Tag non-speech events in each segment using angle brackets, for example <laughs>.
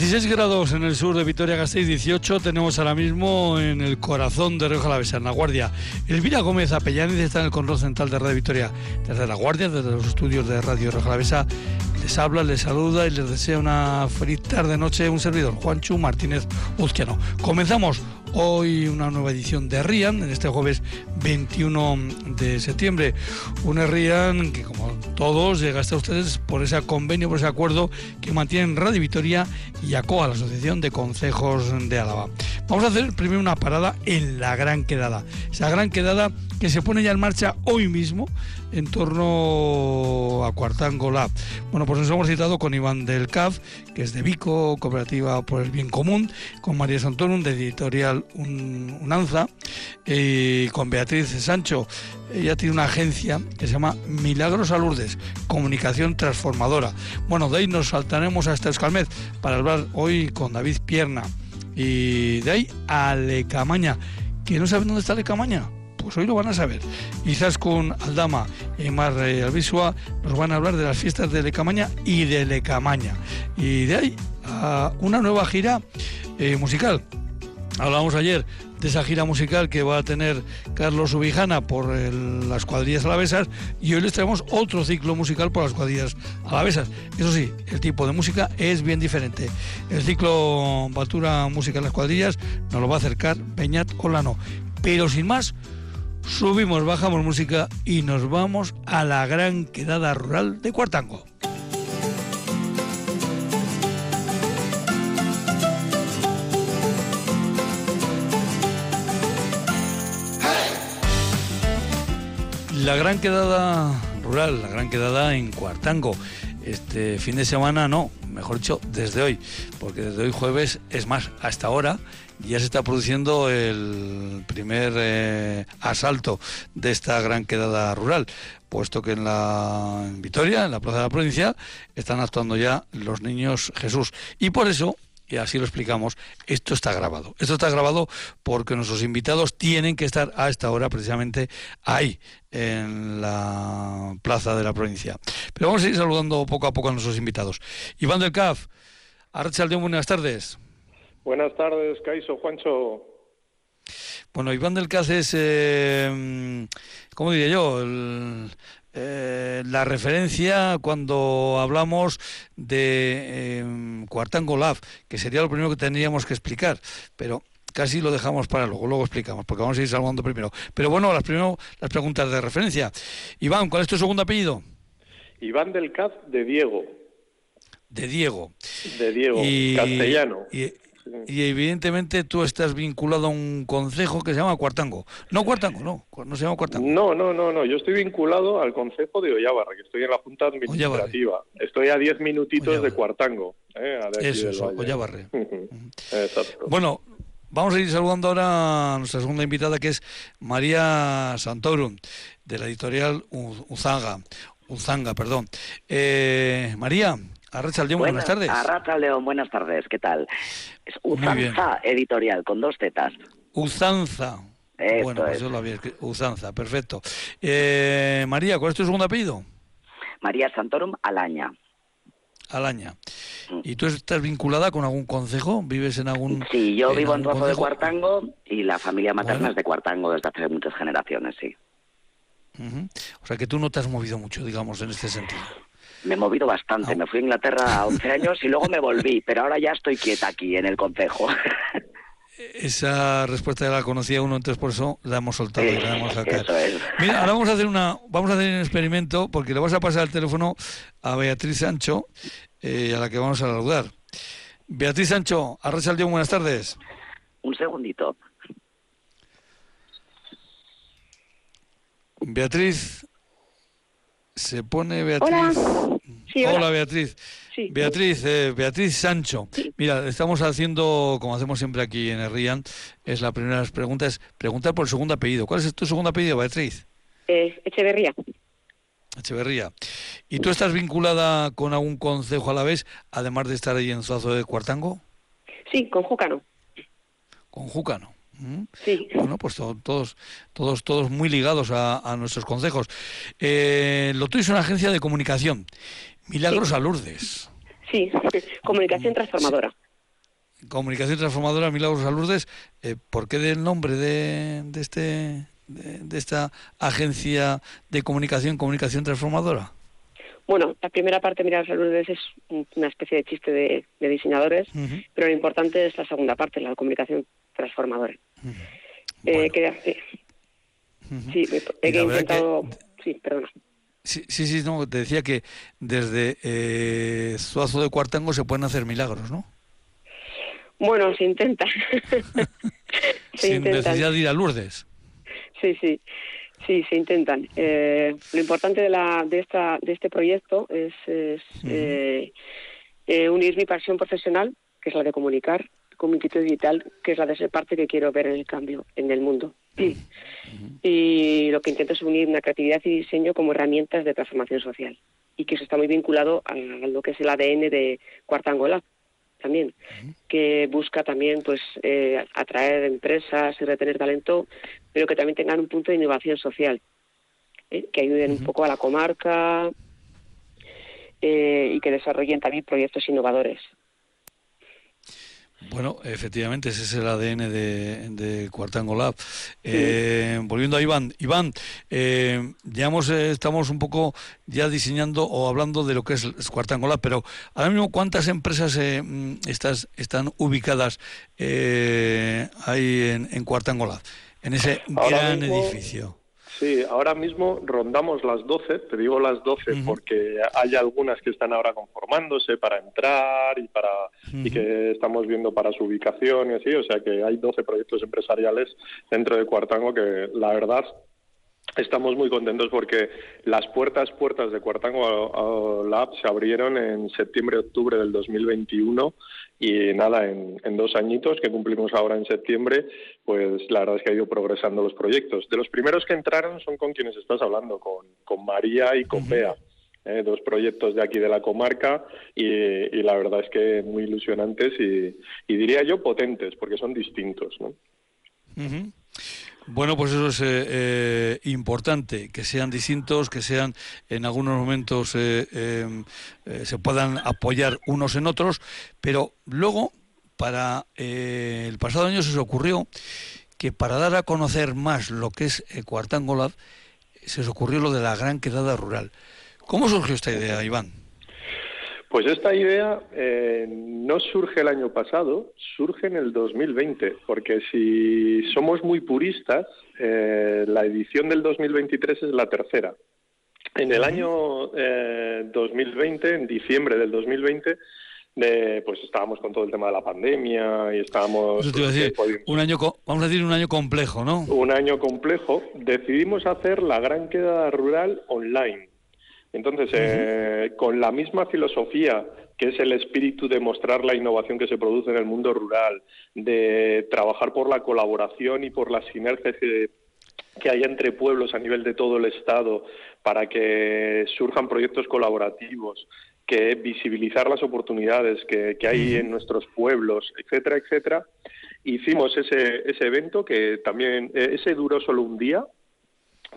16 grados en el sur de Vitoria-Gasteiz, 18 tenemos ahora mismo en el corazón de Río Jalavesa, en La Guardia. Elvira Gómez Apellaniz está en el control central de Radio Vitoria. Desde La Guardia, desde los estudios de Radio Jalavesa, les habla, les saluda y les desea una feliz tarde-noche un servidor, Juanchu Martínez Uzquiano. Comenzamos hoy una nueva edición de RIAN, en este jueves 21 de septiembre. Un RIAN que, como todos, llega hasta ustedes por ese convenio, por ese acuerdo que mantienen Radio Vitoria y ACOA, la Asociación de Consejos de Álava. Vamos a hacer primero una parada en la Gran Quedada. Esa Gran Quedada que se pone ya en marcha hoy mismo en torno a Cuartango Lab. Bueno, pues nos hemos citado con Iván del CAF, que es de Vico, Cooperativa por el Bien Común, con María Santonum, de Editorial Unanza, y con Beatriz Sancho. Ella tiene una agencia que se llama Milagros a Lourdes, Comunicación Transformadora. Bueno, de ahí nos saltaremos hasta Escalmet para hablar hoy con David Pierna. Y de ahí a Lecamaña. ¿Que no saben dónde está Lecamaña? Pues hoy lo van a saber. Quizás con Aldama y Mar Albisua nos van a hablar de las fiestas de Lecamaña y de Lecamaña. Y de ahí a una nueva gira eh, musical. Hablábamos ayer de esa gira musical que va a tener Carlos Ubijana por las cuadrillas alavesas y hoy les traemos otro ciclo musical por las cuadrillas alavesas. Eso sí, el tipo de música es bien diferente. El ciclo Batura Música en las cuadrillas nos lo va a acercar Peñat Olano. Pero sin más, subimos, bajamos música y nos vamos a la gran quedada rural de Cuartango. La gran quedada rural, la gran quedada en Cuartango. Este fin de semana no, mejor dicho, desde hoy, porque desde hoy jueves, es más, hasta ahora ya se está produciendo el primer eh, asalto de esta gran quedada rural, puesto que en la en Vitoria, en la Plaza de la Provincia, están actuando ya los niños Jesús. Y por eso y así lo explicamos, esto está grabado. Esto está grabado porque nuestros invitados tienen que estar a esta hora precisamente ahí, en la plaza de la provincia. Pero vamos a ir saludando poco a poco a nuestros invitados. Iván del CAF, Archaldeón, buenas tardes. Buenas tardes, Caiso, Juancho. Bueno, Iván del CAF es, eh, ¿cómo diría yo? El, eh, la referencia cuando hablamos de eh, Cuartango Lab, que sería lo primero que tendríamos que explicar, pero casi lo dejamos para luego, luego explicamos, porque vamos a ir saludando primero. Pero bueno, las primero las preguntas de referencia. Iván, ¿cuál es tu segundo apellido? Iván del Caz de Diego. De Diego. De Diego, castellano. Y evidentemente tú estás vinculado a un concejo que se llama Cuartango. No Cuartango, no, no se llama Cuartango. No, no, no, no. Yo estoy vinculado al concejo de Ollavarra, que estoy en la Junta Administrativa. Estoy a 10 minutitos de Cuartango. ¿eh? eso, eso Ollavarre. <laughs> Exacto. Bueno, vamos a ir saludando ahora a nuestra segunda invitada, que es María Santorum, de la editorial Uzanga. Uzanga, perdón. Eh, María, Arracha León, buenas, tardes. Arracha León, buenas tardes, ¿qué tal? Es Uzanza Editorial, con dos tetas. Uzanza. bueno, pues yo lo había Uzanza, perfecto. Eh, María, ¿cuál es tu segundo apellido? María Santorum Alaña. Alaña. Mm. ¿Y tú estás vinculada con algún consejo? ¿Vives en algún Sí, yo vivo en Rojo de Cuartango y la familia materna es de Cuartango desde hace muchas generaciones, sí. O sea que tú no te has movido mucho, digamos, en este sentido me he movido bastante. Me fui a Inglaterra a 11 años y luego me volví, pero ahora ya estoy quieta aquí en el concejo. <laughs> Esa respuesta ya la conocía uno, entonces por eso la hemos soltado y la hemos sacado. Mira, ahora vamos a hacer una, vamos a hacer un experimento porque le vas a pasar el teléfono a Beatriz Sancho, eh, a la que vamos a saludar. Beatriz Sancho, Arracha Dios, buenas tardes. Un segundito. Beatriz, se pone Beatriz. Hola, Beatriz. Beatriz, eh, Beatriz Sancho. Mira, estamos haciendo, como hacemos siempre aquí en el RIAN, es la primera pregunta, es preguntar por el segundo apellido. ¿Cuál es tu segundo apellido, Beatriz? Echeverría. Echeverría. ¿Y tú estás vinculada con algún consejo a la vez, además de estar ahí en Zuazo de Cuartango? Sí, con Júcano. Con Júcano. Sí. Bueno, pues todos, todos, todos muy ligados a, nuestros consejos. Eh, lo tuyo es una agencia de comunicación. Milagros a Lourdes. Sí, comunicación transformadora. Comunicación Transformadora Milagros Alurdes, eh, ¿por qué del nombre de, de este de, esta agencia de comunicación, Comunicación Transformadora? Bueno, la primera parte, Milagros Alurdes, es una especie de chiste de, diseñadores, pero lo importante es la segunda parte, la comunicación transformadora. eh, Sí, he intentado... Sí, perdona. Sí, sí, sí, no, te decía que desde eh, Zuazo de Cuartango se pueden hacer milagros, ¿no? Bueno, se intenta. <laughs> Sin necesidad de ir a Lourdes. Sí, sí, sí, se intentan. Eh, lo importante de, la, de, esta, de este proyecto es, eh, eh, unir mi pasión profesional, que es la de comunicar, con mi digital, que es la de ser parte que quiero ver en el cambio en el mundo. Y lo que intento es unir una creatividad y diseño como herramientas de transformación social y que eso está muy vinculado a lo que es el ADN de Cuartangola también, que busca también pues eh, atraer empresas y retener talento, pero que también tengan un punto de innovación social, ¿eh? que ayuden un poco a la comarca eh, y que desarrollen también proyectos innovadores. Bueno, efectivamente, ese es el ADN de, de Cuartango Lab. Eh, volviendo a Iván, Iván, eh, ya eh, estamos un poco ya diseñando o hablando de lo que es Cuartango Lab, pero ahora mismo, ¿cuántas empresas mm, estas, están ubicadas ahí en, en Cuartango Lab, en ese gran edificio? Sí, ahora mismo rondamos las 12, te digo las 12 porque hay algunas que están ahora conformándose para entrar y para y que estamos viendo para su ubicación y así, o sea que hay 12 proyectos empresariales dentro de Cuartango que la verdad Estamos muy contentos porque las puertas puertas de Cuartango Lab se abrieron en septiembre-octubre del 2021 y nada, en, dos añitos que cumplimos ahora en septiembre, pues la verdad es que ha ido progresando los proyectos. De los primeros que entraron son con quienes estás hablando, con, con María y con Bea. Eh, dos proyectos de aquí de la comarca y, la verdad es que muy ilusionantes y, diría yo potentes porque son distintos. ¿no? Bueno, pues eso es eh, eh, importante, que sean distintos, que sean en algunos momentos eh, em, se puedan apoyar unos en otros, pero luego, para el pasado año se os ocurrió que para dar a conocer más lo que es Cuartangolab, se os ocurrió lo de la gran quedada rural. ¿Cómo surgió esta idea, Iván? Pues esta idea eh, no surge el año pasado, surge en el 2020, porque si somos muy puristas, eh, la edición del 2023 es la tercera. En el año 2020, eh, en diciembre del 2020, pues estábamos con todo el tema de la pandemia y estábamos... un año, vamos a decir un año complejo, ¿no? Un año complejo. Decidimos hacer la gran queda rural online. Entonces, eh, con la misma filosofía que es el espíritu de mostrar la innovación que se produce en el mundo rural, de trabajar por la colaboración y por las sinergias que, hay entre pueblos a nivel de todo el Estado para que surjan proyectos colaborativos, que visibilizar las oportunidades que, hay en nuestros pueblos, etcétera, etcétera. Hicimos ese, ese evento que también, eh, ese duró solo un día,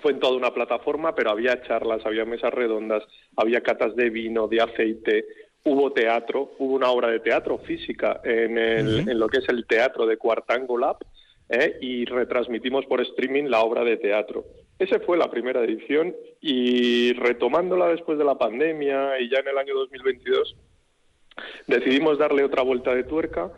fue en toda una plataforma, pero había charlas, había mesas redondas, había catas de vino, de aceite, hubo teatro, hubo una obra de teatro física en, el, en lo que es el teatro de Cuartango Lab ¿eh? y retransmitimos por streaming la obra de teatro. Esa fue la primera edición y retomándola después de la pandemia y ya en el año 2022 decidimos darle otra vuelta de tuerca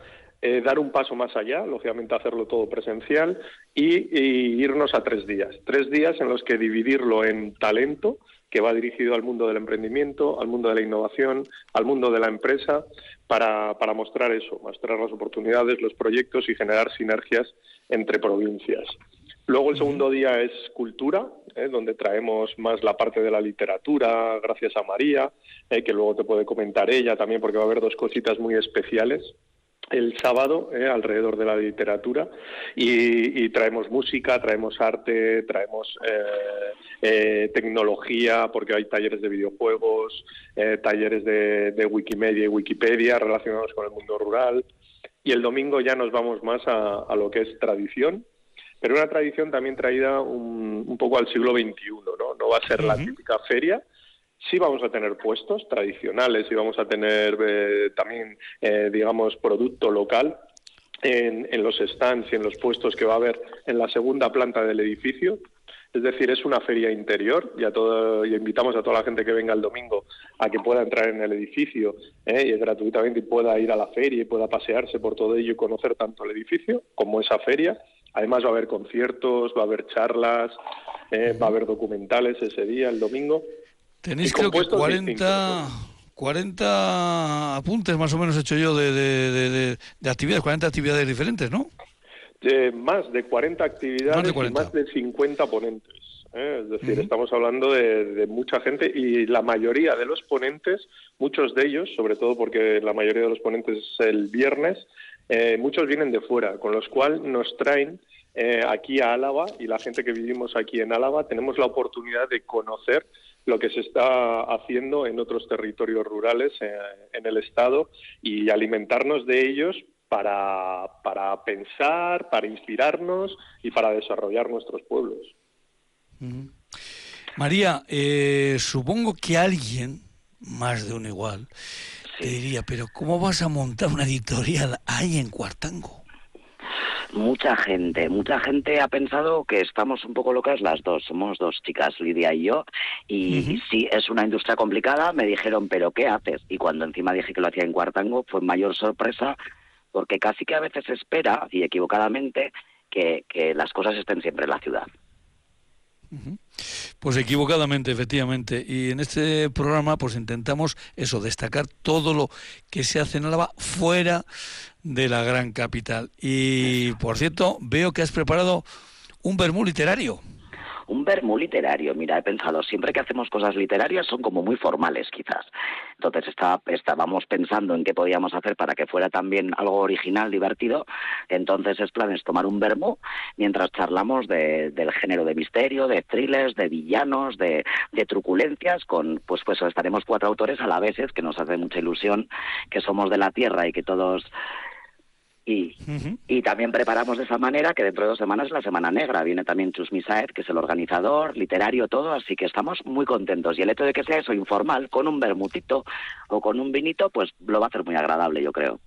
eh, dar un paso más allá, lógicamente hacerlo todo presencial y, irnos a tres días. Tres días en los que dividirlo en talento, que va dirigido al mundo del emprendimiento, al mundo de la innovación, al mundo de la empresa, para, para mostrar eso, mostrar las oportunidades, los proyectos y generar sinergias entre provincias. Luego el segundo día es cultura, ¿eh? donde traemos más la parte de la literatura, gracias a María, ¿eh? que luego te puede comentar ella también, porque va a haber dos cositas muy especiales el sábado eh, alrededor de la literatura y, traemos música, traemos arte, traemos eh, eh, tecnología, porque hay talleres de videojuegos, talleres de, Wikimedia y Wikipedia relacionados con el mundo rural. Y el domingo ya nos vamos más a, lo que es tradición, pero una tradición también traída un, poco al siglo XXI, ¿no? No va a ser la típica feria, Sí vamos a tener puestos tradicionales y vamos a tener eh, también, eh, digamos, producto local en, en, los stands y en los puestos que va a haber en la segunda planta del edificio. Es decir, es una feria interior y, a todo, y invitamos a toda la gente que venga el domingo a que pueda entrar en el edificio ¿eh? y gratuitamente y pueda ir a la feria y pueda pasearse por todo ello y conocer tanto el edificio como esa feria. Además va a haber conciertos, va a haber charlas, ¿eh? va a haber documentales ese día, el domingo. Tenéis creo que 40, 40 apuntes más o menos hecho yo de, de, de actividades, 40 actividades diferentes, ¿no? más de 40 actividades y más de 50 ponentes. ¿eh? Es decir, estamos hablando de, mucha gente y la mayoría de los ponentes, muchos de ellos, sobre todo porque la mayoría de los ponentes es el viernes, eh, muchos vienen de fuera, con los cuales nos traen eh, aquí a Álava y la gente que vivimos aquí en Álava tenemos la oportunidad de conocer lo que se está haciendo en otros territorios rurales en el Estado y alimentarnos de ellos para, para pensar, para inspirarnos y para desarrollar nuestros pueblos. María, eh, supongo que alguien, más de uno igual, te diría, pero ¿cómo vas a montar una editorial ahí en Cuartango? Mucha gente, mucha gente ha pensado que estamos un poco locas las dos. Somos dos chicas, Lidia y yo, y sí, es una industria complicada. Me dijeron, ¿pero qué haces? Y cuando encima dije que lo hacía en Cuartango, fue mayor sorpresa porque casi que a veces se espera, y equivocadamente, que, las cosas estén siempre en la ciudad. Pues equivocadamente, efectivamente. Y en este programa, pues intentamos eso, destacar todo lo que se hace en Álava fuera de la gran capital. Y por cierto, veo que has preparado un vermú literario un vermú literario. Mira, he pensado, siempre que hacemos cosas literarias son como muy formales, quizás. Entonces estaba, estábamos pensando en qué podíamos hacer para que fuera también algo original, divertido. Entonces es plan es tomar un vermú mientras charlamos del género de misterio, de thrillers, de villanos, de, de truculencias, con pues pues estaremos cuatro autores a la vez, es que nos hace mucha ilusión que somos de la tierra y que todos y, y también preparamos de esa manera que dentro de dos semanas es la Semana Negra. Viene también Chus Misaed, que es el organizador, literario, todo, así que estamos muy contentos. Y el hecho de que sea eso informal, con un bermutito o con un vinito, pues lo va a hacer muy agradable, yo creo.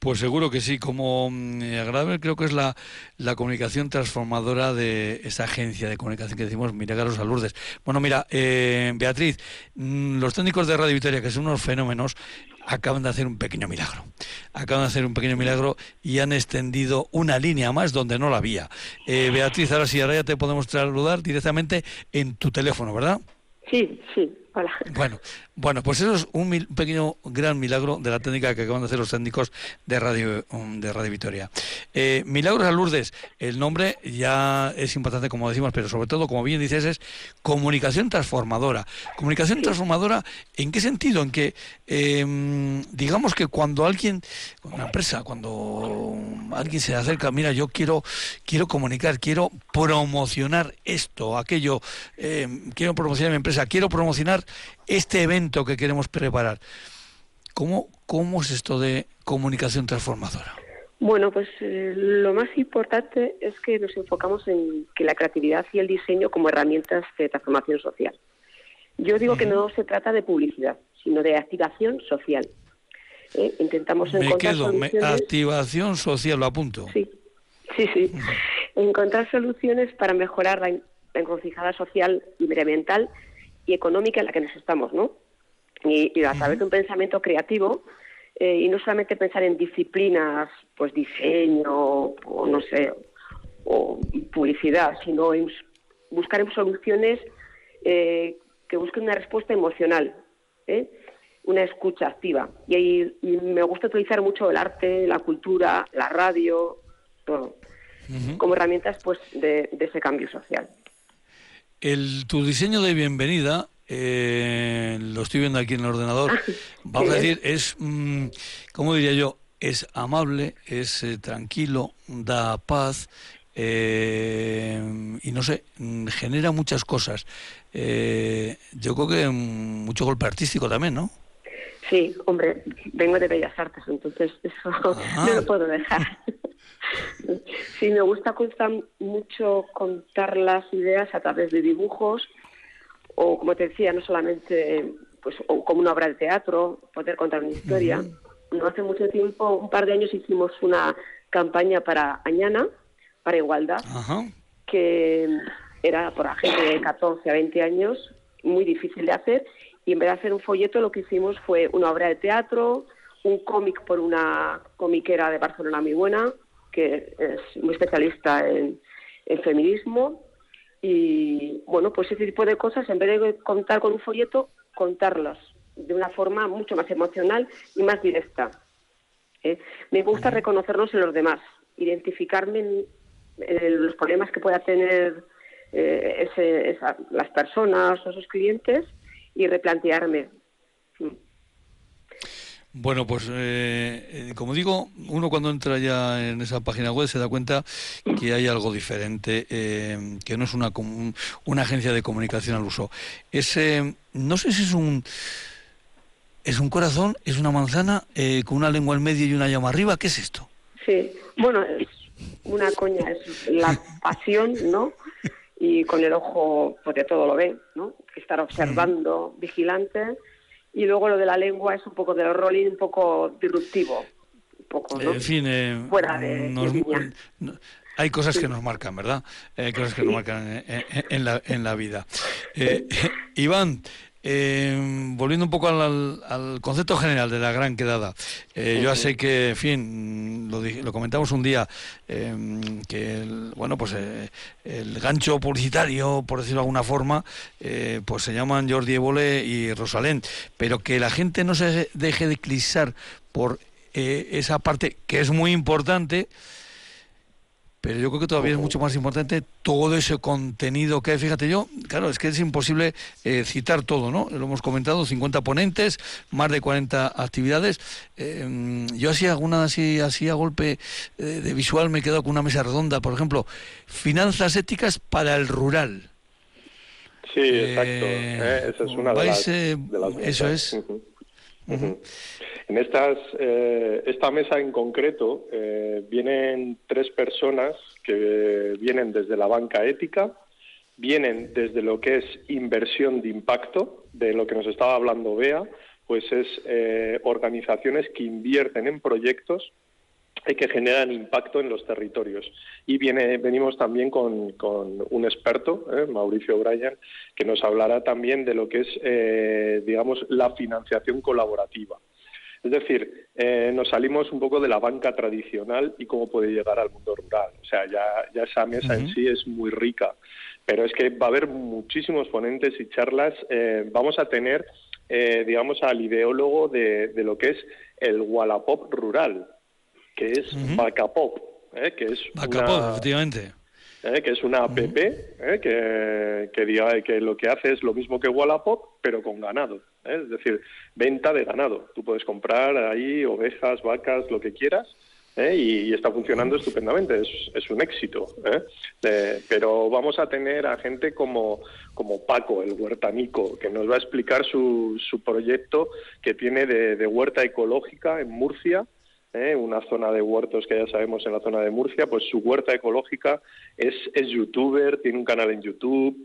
Pues seguro que sí, como mm, agradable creo que es la, la comunicación transformadora de esa agencia de comunicación que decimos Milagros a Lourdes. Bueno, mira, eh, Beatriz, mm, los técnicos de Radio Victoria, que son unos fenómenos, acaban de hacer un pequeño milagro. Acaban de hacer un pequeño milagro y han extendido una línea más donde no la había. Eh, Beatriz, ahora sí, ahora ya te podemos saludar directamente en tu teléfono, ¿verdad? Sí, sí, hola. Bueno, bueno, pues eso es un, pequeño gran milagro de la técnica que acaban de hacer los técnicos de Radio de Radio Victoria. Eh, Milagros a Lourdes, el nombre ya es importante como decimos, pero sobre todo, como bien dices, es comunicación transformadora. Comunicación transformadora, ¿en qué sentido? En que em, digamos que cuando alguien, una empresa, cuando alguien se acerca, mira, yo quiero quiero comunicar, quiero promocionar esto, aquello, em, quiero promocionar mi empresa, quiero promocionar este evento que queremos preparar. ¿Cómo, cómo es esto de comunicación transformadora? Bueno, pues eh, lo más importante es que nos enfocamos en que la creatividad y el diseño como herramientas de transformación social. Yo digo que no se trata de publicidad, sino de activación social. ¿eh? Intentamos me quedo, activación social, lo apunto. Sí, sí, sí. Encontrar soluciones para mejorar la, la encrucijada social y medioambiental y económica en la que nos estamos, ¿no? Y, a través de un pensamiento creativo eh, y no solamente pensar en disciplinas, pues diseño o no sé, o publicidad, sino en buscar soluciones eh, que busquen una respuesta emocional, ¿eh? una escucha activa. Y, ahí, me gusta utilizar mucho el arte, la cultura, la radio, todo, como herramientas pues de ese cambio social. El, tu diseño de bienvenida, eh, lo estoy viendo aquí en el ordenador, vamos a decir, es, mm, ¿cómo diría yo? Es amable, es eh, tranquilo, da paz eh, y no sé, mm, genera muchas cosas. yo creo que mucho golpe artístico también, ¿no? Sí, hombre, vengo de Bellas Artes, entonces eso ah. <laughs> no lo puedo dejar. Sí, me gusta mucho contar las ideas a través de dibujos o como te decía, no solamente pues como una obra de teatro, poder contar una historia. No hace mucho tiempo, un par de años, hicimos una campaña para Añana, para Igualdad, que era por la gente de 14 a 20 años, muy difícil de hacer, y en vez de hacer un folleto lo que hicimos fue una obra de teatro, un cómic por una comiquera de Barcelona muy buena, que es muy especialista en, en feminismo, y bueno, pues ese tipo de cosas, en vez de contar con un folleto, contarlas de una forma mucho más emocional y más directa. ¿eh? Me gusta reconocernos en los demás, identificarme en, los problemas que pueda tener eh, ese, las personas o esos clientes y replantearme. Mm. Bueno, pues eh, eh, como digo, uno cuando entra ya en esa página web se da cuenta que hay algo diferente, eh, que no es una, una agencia de comunicación al uso. Ese, no sé si es un es un corazón, es una manzana con una lengua al medio y una llama arriba. ¿Qué es esto? Sí, bueno, es una coña, es la <laughs> pasión, ¿no? Y con el ojo, porque todo lo ve, ¿no? Estar observando, vigilante y luego lo de la lengua es un poco de los rolling, un poco disruptivo. Un poco, En fin, eh, fuera de, hay cosas que nos marcan, ¿verdad? Hay cosas que nos marcan en, la, en la vida. Eh, <laughs> Iván, eh, volviendo un poco al, concepto general de la gran quedada, eh, yo sé que, en fin, lo, comentamos un día, eh, que el, bueno, pues el gancho publicitario, por decirlo de alguna forma, pues se llaman Jordi Evole y Rosalén, pero que la gente no se deje de clisar por esa parte que es muy importante pero yo creo que todavía es mucho más importante todo ese contenido que hay. Fíjate yo, claro, es que es imposible eh, citar todo, ¿no? Lo hemos comentado, 50 ponentes, más de 40 actividades. Eh, yo así alguna así, así a golpe eh, de visual me he quedado con una mesa redonda, por ejemplo, finanzas éticas para el rural. Sí, exacto. esa es una de las, Eso es. En estas, eh, esta mesa en concreto eh, vienen tres personas que vienen desde la banca ética, vienen desde lo que es inversión de impacto, de lo que nos estaba hablando Bea, pues es eh, organizaciones que invierten en proyectos y que generan impacto en los territorios. Y viene, venimos también con, un experto, ¿eh? Mauricio Bryan, que nos hablará también de lo que es, eh, digamos, la financiación colaborativa. Es decir, eh, nos salimos un poco de la banca tradicional y cómo puede llegar al mundo rural. O sea, ya, ya esa mesa en sí es muy rica, pero es que va a haber muchísimos ponentes y charlas. vamos a tener, digamos, al ideólogo de, de lo que es el Wallapop rural que es uh ¿eh? que es una, efectivamente. ¿eh? que es una app ¿eh? que, que, diga, que lo que hace es lo mismo que Wallapop, pero con ganado. ¿eh? Es decir, venta de ganado. Tú puedes comprar ahí ovejas, vacas, lo que quieras, ¿eh? y, está funcionando estupendamente, es, es un éxito. ¿eh? pero vamos a tener a gente como, como Paco, el huertanico, que nos va a explicar su, su proyecto que tiene de, de huerta ecológica en Murcia, ¿eh? una zona de huertos que ya sabemos en la zona de Murcia, pues su huerta ecológica es, es youtuber, tiene un canal en YouTube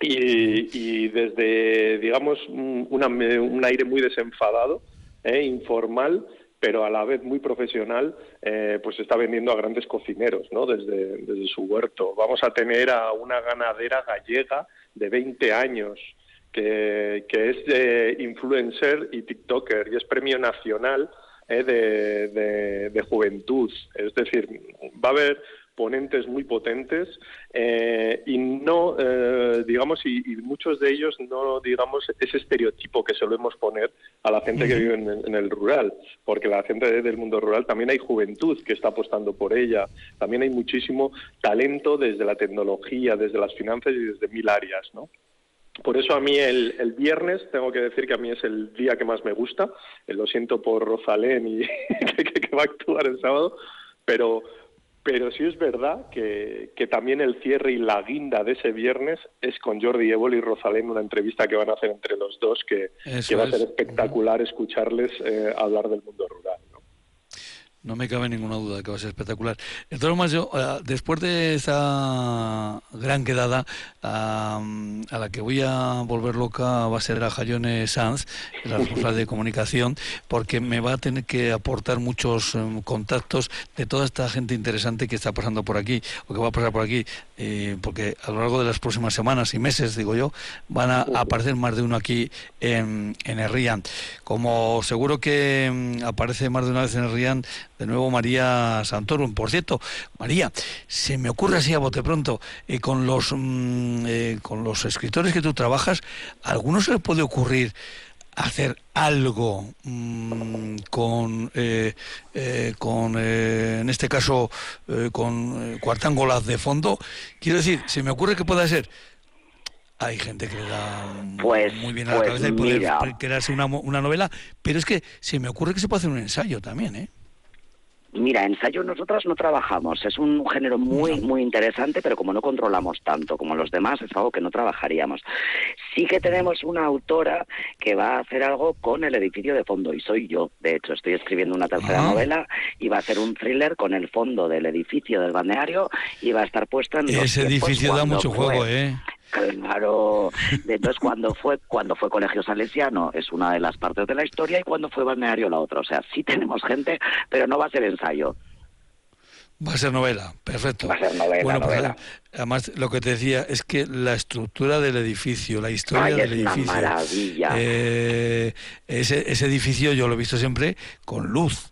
y, desde, digamos, un, un aire muy desenfadado, ¿eh? informal, pero a la vez muy profesional, eh, pues está vendiendo a grandes cocineros, ¿no? Desde, desde su huerto. Vamos a tener a una ganadera gallega de 20 años, que, que es influencer y TikToker y es premio nacional eh, de, juventud. Es decir, va a haber ponentes muy potentes eh, y no, eh, digamos, y, muchos de ellos no, digamos, ese estereotipo que solemos poner a la gente que vive en, el rural, porque la gente del mundo rural también hay juventud que está apostando por ella, también hay muchísimo talento desde la tecnología, desde las finanzas y desde mil áreas, ¿no? Por eso a mí el, viernes tengo que decir que a mí es el día que más me gusta. Lo siento por Rosalén y <laughs> que, va a actuar el sábado, pero pero sí es verdad que, también el cierre y la guinda de ese viernes es con Jordi Évole y Rosalén, una entrevista que van a hacer entre los dos, que, va a ser espectacular escucharles eh, hablar del mundo rural. No me cabe ninguna duda que va a ser espectacular. Más yo, eh, después de esa gran quedada, a la que voy a volver loca va a ser a Jayone Sanz, la responsable de comunicación, porque me va a tener que aportar muchos em, contactos de toda esta gente interesante que está pasando por aquí, o que va a pasar por aquí, eh, porque a lo largo de las próximas semanas y meses, digo yo, van a aparecer más de uno aquí en, en el Rian. Como seguro que em, aparece más de una vez en el Rian, de nuevo María Santorum. Por cierto, María, se me ocurre así a bote pronto, eh, con, los, mm, eh, con los escritores que tú trabajas, ¿a algunos se les puede ocurrir hacer algo mm, con, eh, con en este caso, con cuartángolas de fondo? Quiero decir, se me ocurre que pueda ser hay gente que le da pues, muy bien a la pues cabeza y poder crearse una, una novela, pero es que se me ocurre que se puede hacer un ensayo también, ¿eh? Mira, ensayo nosotras no trabajamos. Es un género muy, muy interesante, pero como no controlamos tanto como los demás, es algo que no trabajaríamos. Sí que tenemos una autora que va a hacer algo con el edificio de fondo, y soy yo. De hecho, estoy escribiendo una tercera ah. novela y va a ser un thriller con el fondo del edificio del balneario y va a estar puesto en. Ese edificio da mucho juego, ¿eh? Claro, entonces cuando fue cuando fue Colegio Salesiano es una de las partes de la historia y cuando fue Balneario la otra. O sea, sí tenemos gente, pero no va a ser ensayo. Va a ser novela, perfecto. Va a ser novela, bueno, pues, novela. además, lo que te decía es que la estructura del edificio, la historia del edificio. maravilla. Eh, ese, ese edificio yo lo he visto siempre con luz.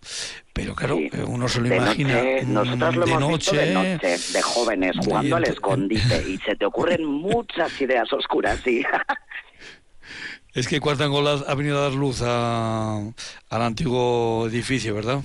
Pero claro, uno se lo imagina noche, nosotros lo de, hemos noche, de noche, de jóvenes jugando al escondite y se te ocurren <laughs> muchas ideas oscuras, sí. Es que Cuartangola ha venido a dar luz a, al antiguo edificio, ¿verdad?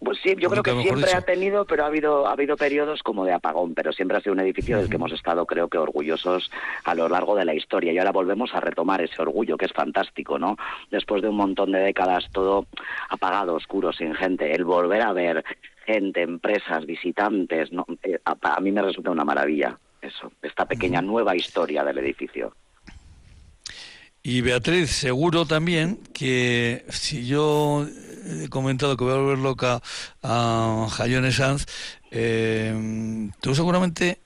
Pues sí, yo creo que siempre ha tenido, pero ha habido ha habido periodos como de apagón, pero siempre ha sido un edificio del que hemos estado, creo que orgullosos a lo largo de la historia. Y ahora volvemos a retomar ese orgullo, que es fantástico, ¿no? Después de un montón de décadas todo apagado, oscuro, sin gente, el volver a ver gente, empresas, visitantes, ¿no? Eh, a mí me resulta una maravilla eso, esta pequeña nueva historia del edificio. Y Beatriz, seguro también que si yo he comentado que voy a volver loca a Jayone Sanz, eh, tú seguramente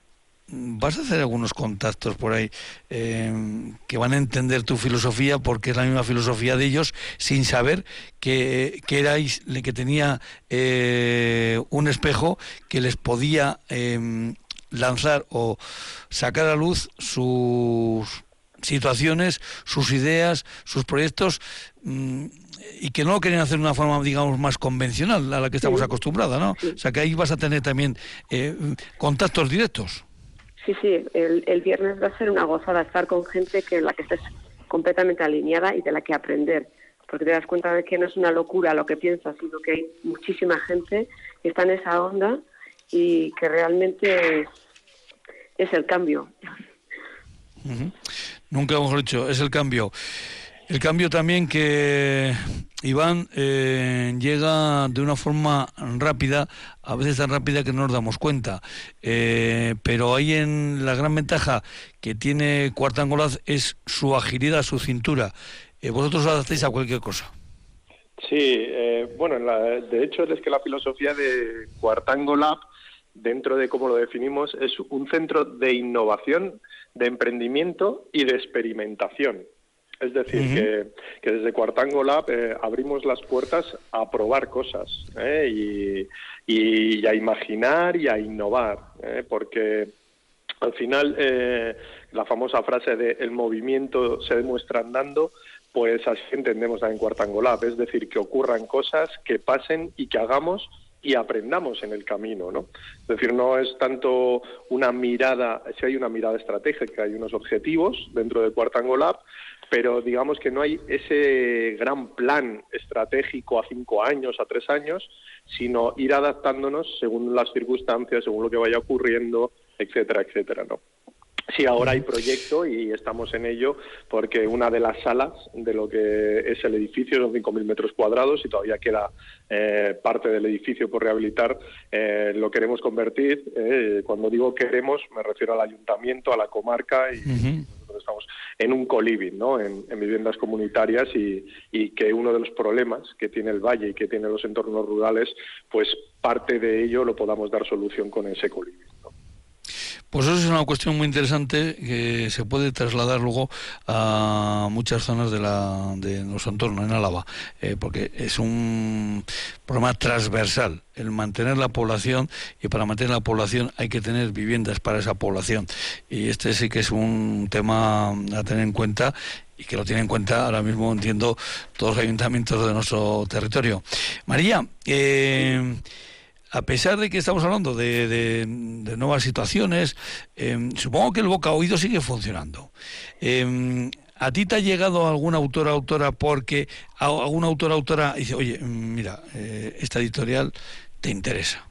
vas a hacer algunos contactos por ahí eh, que van a entender tu filosofía porque es la misma filosofía de ellos sin saber que, que erais que tenía eh, un espejo que les podía lanzar o sacar a luz sus situaciones, sus ideas, sus proyectos mm, y que no lo querían hacer de una forma, digamos, más convencional a la que estamos acostumbrados, ¿no? O sea, que ahí vas a tener también eh, contactos directos. Sí, sí, el, el, viernes va a ser una gozada estar con gente que la que estés completamente alineada y de la que aprender, porque te das cuenta de que no es una locura lo que piensas, sino que hay muchísima gente que está en esa onda y que realmente es, el cambio. Nunca hemos dicho, es el cambio. El cambio también que Iván eh, llega de una forma rápida, a veces tan rápida que no nos damos cuenta. Eh, pero ahí en la gran ventaja que tiene Cuartangolaz es su agilidad, su cintura. Eh, vosotros a cualquier cosa. Sí, bueno, de hecho es que la filosofía de Cuartangolab, dentro de cómo lo definimos, es un centro de innovación de emprendimiento y de experimentación. Es decir, que, desde Cuartango Lab eh, abrimos las puertas a probar cosas eh, y, a imaginar y a innovar, eh, porque al final la famosa frase de el movimiento se demuestra andando, pues así entendemos en Cuartango Lab, es decir, que ocurran cosas, que pasen y que hagamos y aprendamos en el camino, ¿no? Es decir, no es tanto una mirada, si hay una mirada estratégica, hay unos objetivos dentro de Cuartango Lab, pero digamos que no hay ese gran plan estratégico a cinco años, a tres años, sino ir adaptándonos según las circunstancias, según lo que vaya ocurriendo, etcétera, etcétera, ¿no? Sí, ahora hay proyecto y estamos en ello porque una de las salas de lo que es el edificio son 5.000 metros cuadrados y todavía queda eh, parte del edificio por rehabilitar. Eh, lo queremos convertir. Eh, cuando digo queremos me refiero al ayuntamiento, a la comarca y estamos en un coliving, ¿no? En, viviendas comunitarias y, y, que uno de los problemas que tiene el valle y que tiene los entornos rurales, pues parte de ello lo podamos dar solución con ese coliving. Pues eso es una cuestión muy interesante que se puede trasladar luego a muchas zonas de, la, de nuestro entorno, en Álava, eh, porque es un problema transversal el mantener la población y para mantener la población hay que tener viviendas para esa población. Y este sí que es un tema a tener en cuenta y que lo tienen en cuenta ahora mismo, entiendo, todos los ayuntamientos de nuestro territorio. María, eh, a pesar de que estamos hablando de, nuevas situaciones, em, supongo que el boca oído sigue funcionando. Em, ¿A ti te ha llegado alguna autora autora porque alguna autora autora dice, oye, mira, eh, esta editorial te interesa?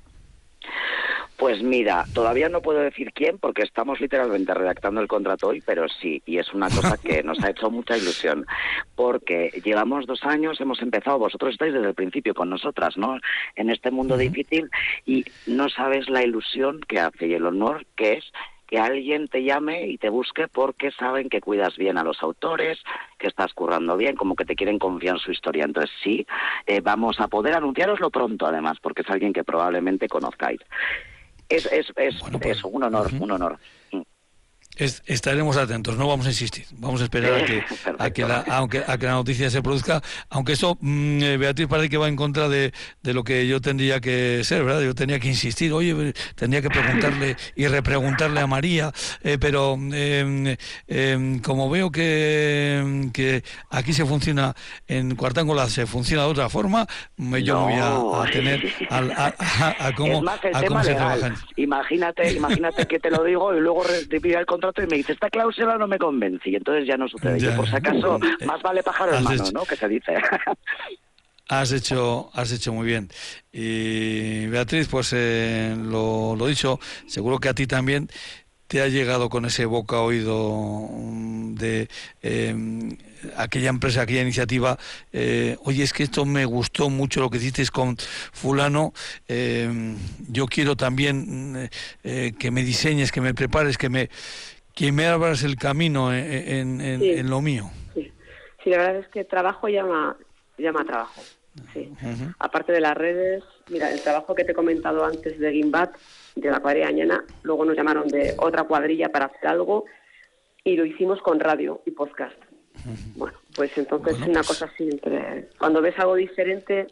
Pues mira, todavía no puedo decir quién porque estamos literalmente redactando el contrato hoy, pero sí, y es una cosa que nos ha hecho mucha ilusión, porque llevamos dos años, hemos empezado, vosotros estáis desde el principio con nosotras, ¿no? En este mundo difícil y no sabes la ilusión que hace y el honor que es que alguien te llame y te busque porque saben que cuidas bien a los autores, que estás currando bien, como que te quieren confiar en su historia. Entonces sí, eh, vamos a poder anunciaroslo pronto además, porque es alguien que probablemente conozcáis. Es, es, es, pues, un honor, un honor estaremos atentos, no vamos a insistir, vamos a esperar a que, <laughs> a que, la, aunque, a que la noticia se produzca, aunque eso, mm, eh, Beatriz, parece que va en contra de, de, lo que yo tendría que ser, ¿verdad? Yo tenía que insistir, oye, tendría que preguntarle y repreguntarle a María, eh, pero em, como veo que, que aquí se funciona, en Cuartángola se funciona de otra forma, yo voy a, tener <laughs> a, cómo, se trabaja. Imagínate, imagínate que te lo digo y luego te pide el y me dice, esta cláusula no me convence y entonces ya no sucede. Yo, por si acaso, más vale pájaro en mano, ¿no? Que se dice. <laughs> Has hecho, has hecho muy bien. Y Beatriz, pues eh, lo, lo dicho, seguro que a ti también te ha llegado con ese boca oído mm, de em, aquella empresa, aquella iniciativa, eh, oye, es que esto me gustó mucho lo que hicisteis con fulano, em, yo quiero también eh, que me diseñes, que me prepares, que me, que me abras el camino en, en, lo mío. Sí. la verdad es que trabajo llama, llama trabajo. Sí. Aparte de las redes, mira, el trabajo que te he comentado antes de Gimbat, de la cuadrilla Añana, luego nos llamaron de otra cuadrilla para hacer algo y lo hicimos con radio y podcast. Bueno, pues entonces una pues cosa siempre, cuando ves algo diferente,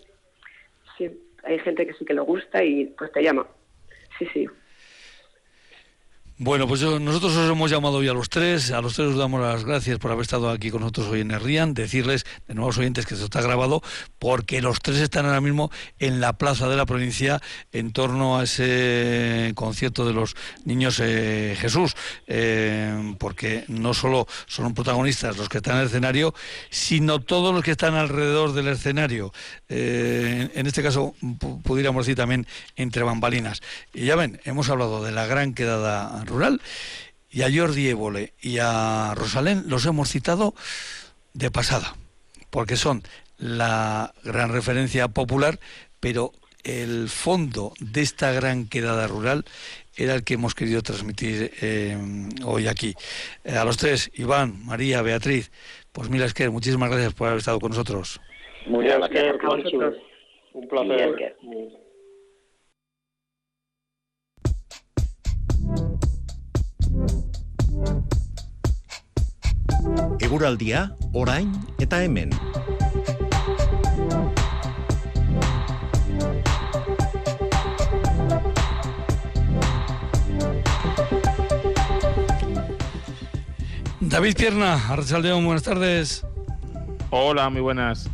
sí, hay gente que sí que le gusta y pues te llama. Sí, sí. Bueno, pues nosotros os hemos llamado hoy a los tres. A los tres os damos las gracias por haber estado aquí con nosotros hoy en el RIAN. Decirles de nuevos oyentes que esto está grabado porque los tres están ahora mismo en la plaza de la provincia en torno a ese concierto de los niños eh, Jesús. Eh, porque no solo son protagonistas los que están en el escenario, sino todos los que están alrededor del escenario. Eh, en este caso, pudiéramos decir también entre bambalinas. Y ya ven, hemos hablado de la gran quedada rural. Y a Jordi Évole y a Rosalén los hemos citado de pasada, porque son la gran referencia popular, pero el fondo de esta gran quedada rural era el que hemos querido transmitir eh, hoy aquí. Eh, a los tres, Iván, María, Beatriz, pues mira, que muchísimas gracias por haber estado con nosotros. Muy gracias, Un placer. Eguraldia, orain eta hemen. David Pierna, Arrachaldeón, buenas tardes. Hola, muy buenas.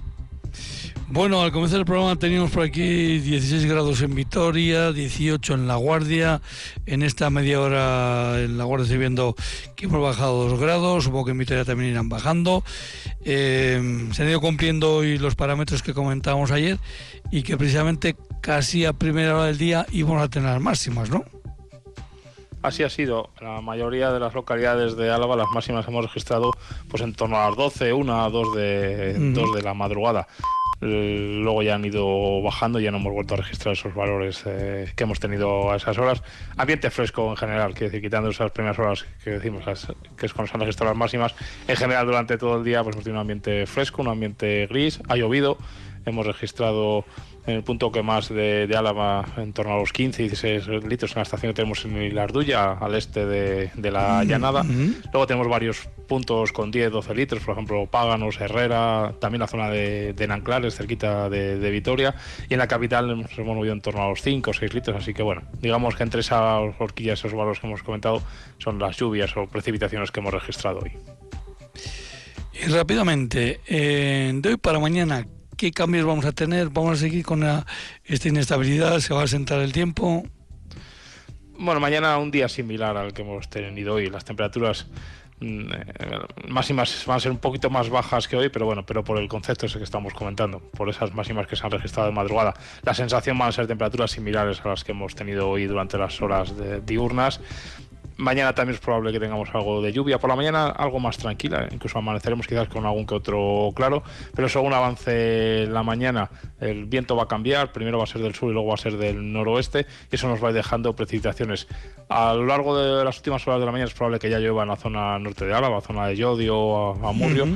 Bueno, al comenzar el programa teníamos por aquí 16 grados en Vitoria, 18 en La Guardia. En esta media hora en La Guardia estoy viendo que hemos bajado dos grados, supongo que en Vitoria también irán bajando. Eh, se han ido cumpliendo hoy los parámetros que comentábamos ayer y que precisamente casi a primera hora del día íbamos a tener las máximas, ¿no? Así ha sido. La mayoría de las localidades de Álava, las máximas hemos registrado pues en torno a las 12, 1 a 2 de, 2 de la madrugada. Luego ya han ido bajando, ya no hemos vuelto a registrar esos valores eh, que hemos tenido a esas horas. Ambiente fresco en general, quiero decir, quitando esas primeras horas que decimos, que es cuando se han registrado las máximas, en general durante todo el día pues hemos tenido un ambiente fresco, un ambiente gris, ha llovido, hemos registrado en el punto que más de, Álava en torno a los 15 y 16 litros en la estación que tenemos en la Ardulla, al este de, la mm, Llanada. Luego tenemos varios puntos con 10, 12 litros, por ejemplo, Páganos, Herrera, también la zona de, Nanclares, cerquita de, Vitoria. Y en la capital hemos movido en torno a los 5 o 6 litros, así que bueno, digamos que entre esas horquillas, esos valores que hemos comentado, son las lluvias o precipitaciones que hemos registrado hoy. Y rápidamente, eh, de hoy para mañana, ¿Qué cambios vamos a tener? ¿Vamos a seguir con esta inestabilidad? ¿Se va a sentar el tiempo? Bueno, mañana un día similar al que hemos tenido hoy. Las temperaturas mm, eh, máximas van a ser un poquito más bajas que hoy, pero bueno, pero por el concepto ese que estamos comentando, por esas máximas que se han registrado de madrugada, la sensación van a ser temperaturas similares a las que hemos tenido hoy durante las horas diurnas. Mañana también es probable que tengamos algo de lluvia. Por la mañana algo más tranquila, incluso amaneceremos quizás con algún que otro claro, pero según avance la mañana el viento va a cambiar, primero va a ser del sur y luego va a ser del noroeste. Y eso nos va a dejando precipitaciones. A lo largo de las últimas horas de la mañana es probable que ya llueva en la zona norte de Álava, zona de Yodio, a, Murrio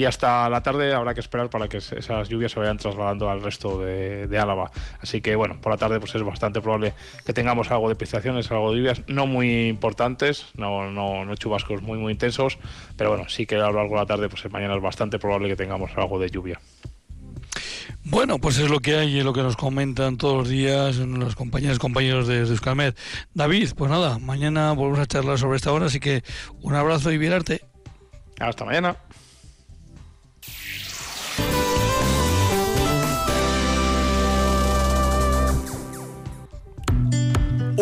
y hasta la tarde habrá que esperar para que esas lluvias se vayan trasladando al resto de, Álava. Así que bueno, por la tarde pues es bastante probable que tengamos algo de precipitaciones, algo de lluvias, no muy importantes, no, no, no chubascos muy muy intensos, pero bueno, sí que a lo largo de la tarde pues mañana es bastante probable que tengamos algo de lluvia. Bueno, pues es lo que hay y lo que nos comentan todos los días los compañeros y compañeros de, Euskalmed. David, pues nada, mañana volvemos a charlar sobre esta hora, así que un abrazo y virarte. Hasta mañana.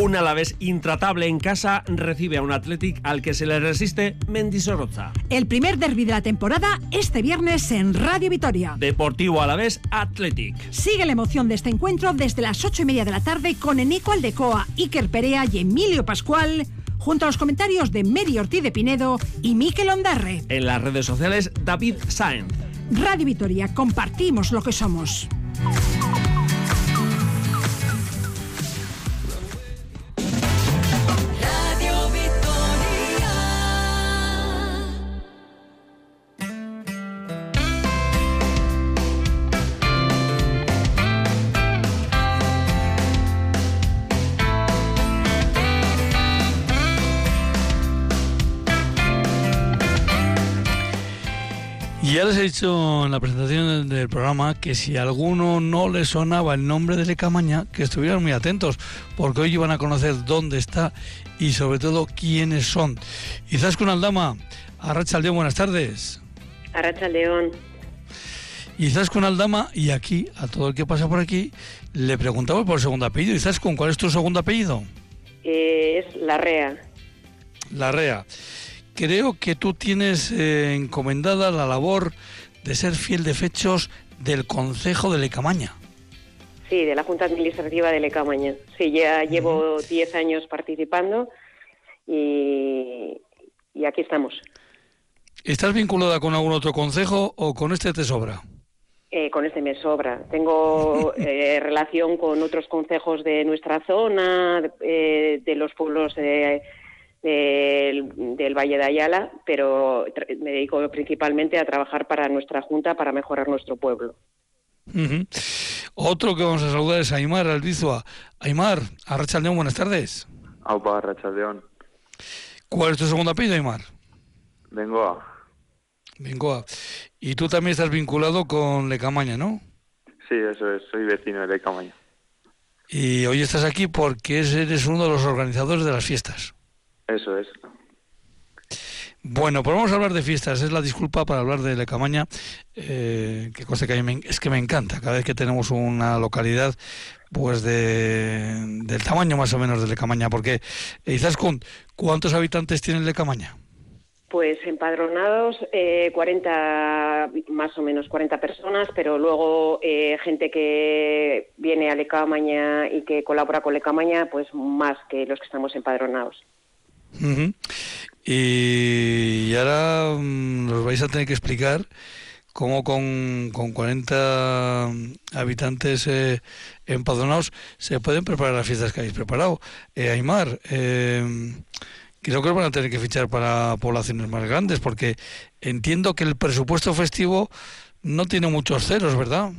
Un Alavés intratable en casa recibe a un Athletic al que se le resiste Mendizorroza. El primer derby de la temporada este viernes en Radio Vitoria. Deportivo Alavés Athletic. Sigue la emoción de este encuentro desde las ocho y media de la tarde con Enico Aldecoa, Iker Perea y Emilio Pascual junto a los comentarios de Mary Ortiz de Pinedo y Miquel Ondarre. En las redes sociales, David Sáenz. Radio Vitoria, compartimos lo que somos. Dicho en la presentación del programa que si a alguno no le sonaba el nombre de Lecamaña, que estuvieran muy atentos, porque hoy iban a conocer dónde está y sobre todo quiénes son. Izaskun Aldama, Arracha León, buenas tardes. Arracha León. Izaskun Aldama, y aquí, a todo el que pasa por aquí, le preguntamos por el segundo apellido. Izaskun, ¿cuál es tu segundo apellido? Eh, es Larrea. Larrea creo que tú tienes eh, encomendada la labor de ser fiel de fechos del Consejo de Lecamaña. Sí, de la Junta Administrativa de Lecamaña. Sí, ya llevo 10 años participando y, aquí estamos. ¿Estás vinculada con algún otro consejo o con este te sobra? Eh, con este me sobra. Tengo <laughs> eh, relación con otros consejos de nuestra zona, de los pueblos de del, Valle de Ayala, pero me dedico principalmente a trabajar para nuestra Junta para mejorar nuestro pueblo. Otro que vamos a saludar es Aymar Albizua. Aymar, Arrachaldeón, buenas tardes. Aupa, Arrachaldeón. ¿Cuál es tu segundo apellido, Aymar? Bengoa. Bengoa. Y tú también estás vinculado con Lecamaña, ¿no? Sí, eso es, soy vecino de Lecamaña. Y hoy estás aquí porque eres uno de los organizadores de las fiestas. Eso es. Bueno, pues vamos a hablar de fiestas. Es la disculpa para hablar de Lecamaña, eh, que cosa que a mí es que me encanta. Cada vez que tenemos una localidad, pues de, del tamaño más o menos de Lecamaña. Porque, Izaskun, ¿cuántos habitantes tiene Lecamaña? Pues empadronados, eh, 40, más o menos 40 personas, pero luego eh, gente que viene a Lecamaña y que colabora con Lecamaña, pues más que los que estamos empadronados. Y ahora mm, nos vais a tener que explicar cómo con, con 40 habitantes eh, empadronados se pueden preparar las fiestas que habéis preparado. Eh, Aymar, eh, creo que van a tener que fichar para poblaciones más grandes, porque entiendo que el presupuesto festivo no tiene muchos ceros, ¿verdad?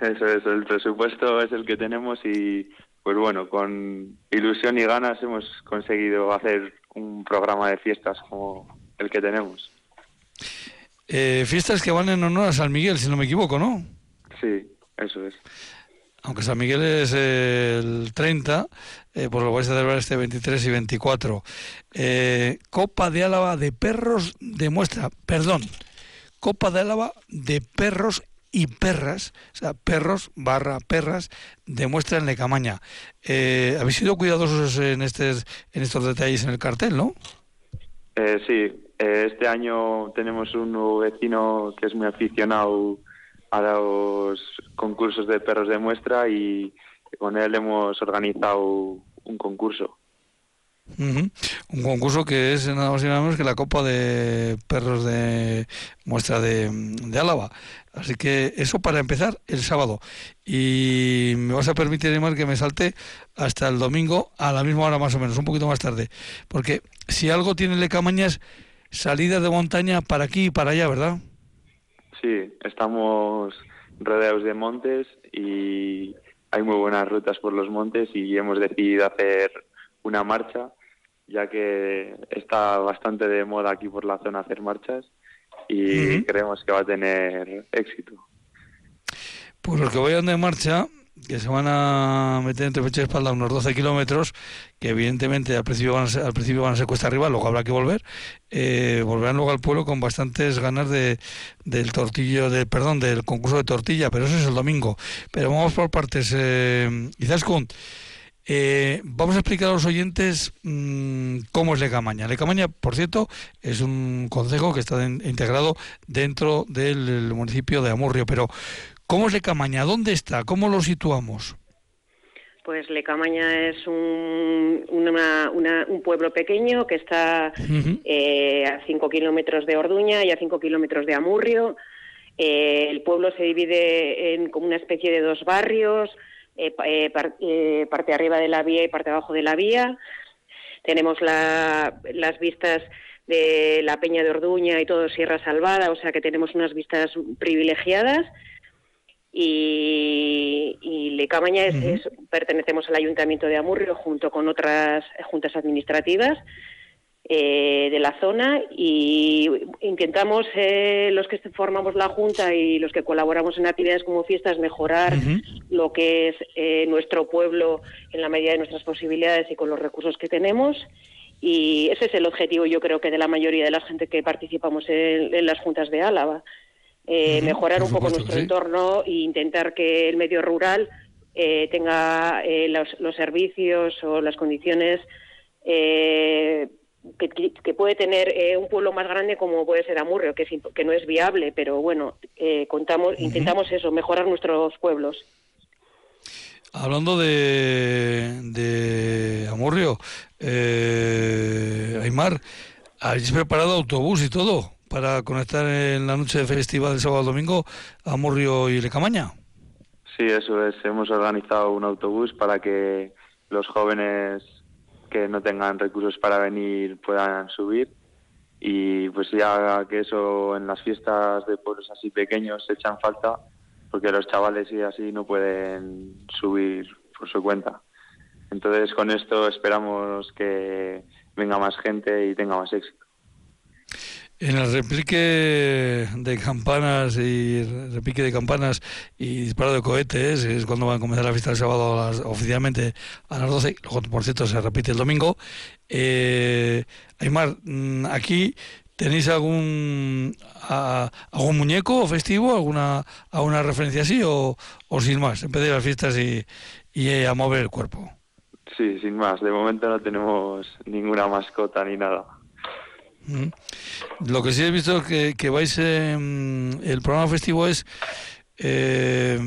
Eso es, el presupuesto es el que tenemos y pues bueno, con ilusión y ganas hemos conseguido hacer un programa de fiestas como el que tenemos. Eh, fiestas que van en honor a San Miguel, si no me equivoco, ¿no? Sí, eso es. Aunque San Miguel es el 30, eh, pues lo vais a celebrar este 23 y 24. Eh, Copa de Álava de perros de muestra, perdón, Copa de Álava de perros y perras, o sea, perros barra perras, demuestra en Lecamaña. Eh, Habéis sido cuidadosos en, este, en estos detalles en el cartel, ¿no? Eh, sí, eh, este año tenemos un nuevo vecino que es muy aficionado a los concursos de perros de muestra y con él hemos organizado un concurso. Ujú. Un concurso que es nada más y nada menos que la Copa de Perros de Muestra de, de Álava. Así que eso para empezar el sábado. Y me vas a permitir, Neymar, que me salte hasta el domingo a la misma hora más o menos, un poquito más tarde. Porque si algo tiene Lecamañas, salida de montaña para aquí y para allá, ¿verdad? Sí, estamos rodeados de montes y hay muy buenas rutas por los montes y hemos decidido hacer una marcha ya que está bastante de moda aquí por la zona hacer marchas y creemos que va a tener éxito. Pues los que vayan de marcha, que se van a meter entre pecho y espalda unos 12 kilómetros, que evidentemente al principio van a ser, al principio van a ser cuesta arriba, luego habrá que volver, eh, volverán luego al pueblo con bastantes ganas de, del tortillo, de, perdón, del concurso de tortilla, pero eso es el domingo. Pero vamos por partes. Eh, Izaskun, eh, vamos a explicar a los oyentes mm, cómo es Lecamaña. Lecamaña, por cierto, es un concejo que está integrado dentro del municipio de Amurrio, pero ¿cómo es Lecamaña? ¿Dónde está? ¿Cómo lo situamos? Pues Lecamaña es un, una- una- un pueblo pequeño que está eh, a 5 kilómetros de Orduña y a 5 kilómetros de Amurrio. Eh, el pueblo se divide en como una especie de dos barrios, eh, eh, par- eh, parte arriba de la vía y parte abajo de la vía. Tenemos la- las vistas de la Peña de Orduña y todo Sierra Salvada, o sea que tenemos unas vistas privilegiadas. Y, y Lecamaña es- pertenecemos al Ayuntamiento de Amurrio junto con otras juntas administrativas eh, de la zona y intentamos eh, los que formamos la junta y los que colaboramos en actividades como fiestas mejorar lo que es eh, nuestro pueblo en la medida de nuestras posibilidades y con los recursos que tenemos. Y ese es el objetivo yo creo que de la mayoría de la gente que participamos en, en las juntas de Álava. Eh, mejorar un poco nuestro sí. entorno e intentar que el medio rural eh, tenga eh, los, los servicios o las condiciones eh, que, puede tener eh, un pueblo más grande como puede ser Amurrio, que, es imp- que no es viable, pero bueno, eh, contamos, intentamos eso, mejorar nuestros pueblos. Hablando de, de Amurrio, eh, Aymar, ¿habéis preparado autobús y todo para conectar en la noche de festival del sábado al domingo a Amurrio y Lecamaña? Sí, eso es. Hemos organizado un autobús para que los jóvenes que no tengan recursos para venir puedan subir y pues ya que eso en las fiestas de pueblos así pequeños se echan falta porque los chavales y así no pueden subir por su cuenta. Entonces con esto esperamos que venga más gente y tenga más éxito. En el replique de campanas y repique de campanas y disparo de cohetes es cuando van a comenzar la fiesta del sábado a las- oficialmente a las 12, luego por cierto se repite el domingo. Eh, Aymar, mm, aquí tenéis algún a- algún muñeco festivo, alguna alguna referencia así o, o sin más, empecé las fiestas y, y a mover el cuerpo. Sí, sin más. De momento no tenemos ninguna mascota ni nada. Lo que sí he visto que, que vais, eh, el programa festivo es, eh,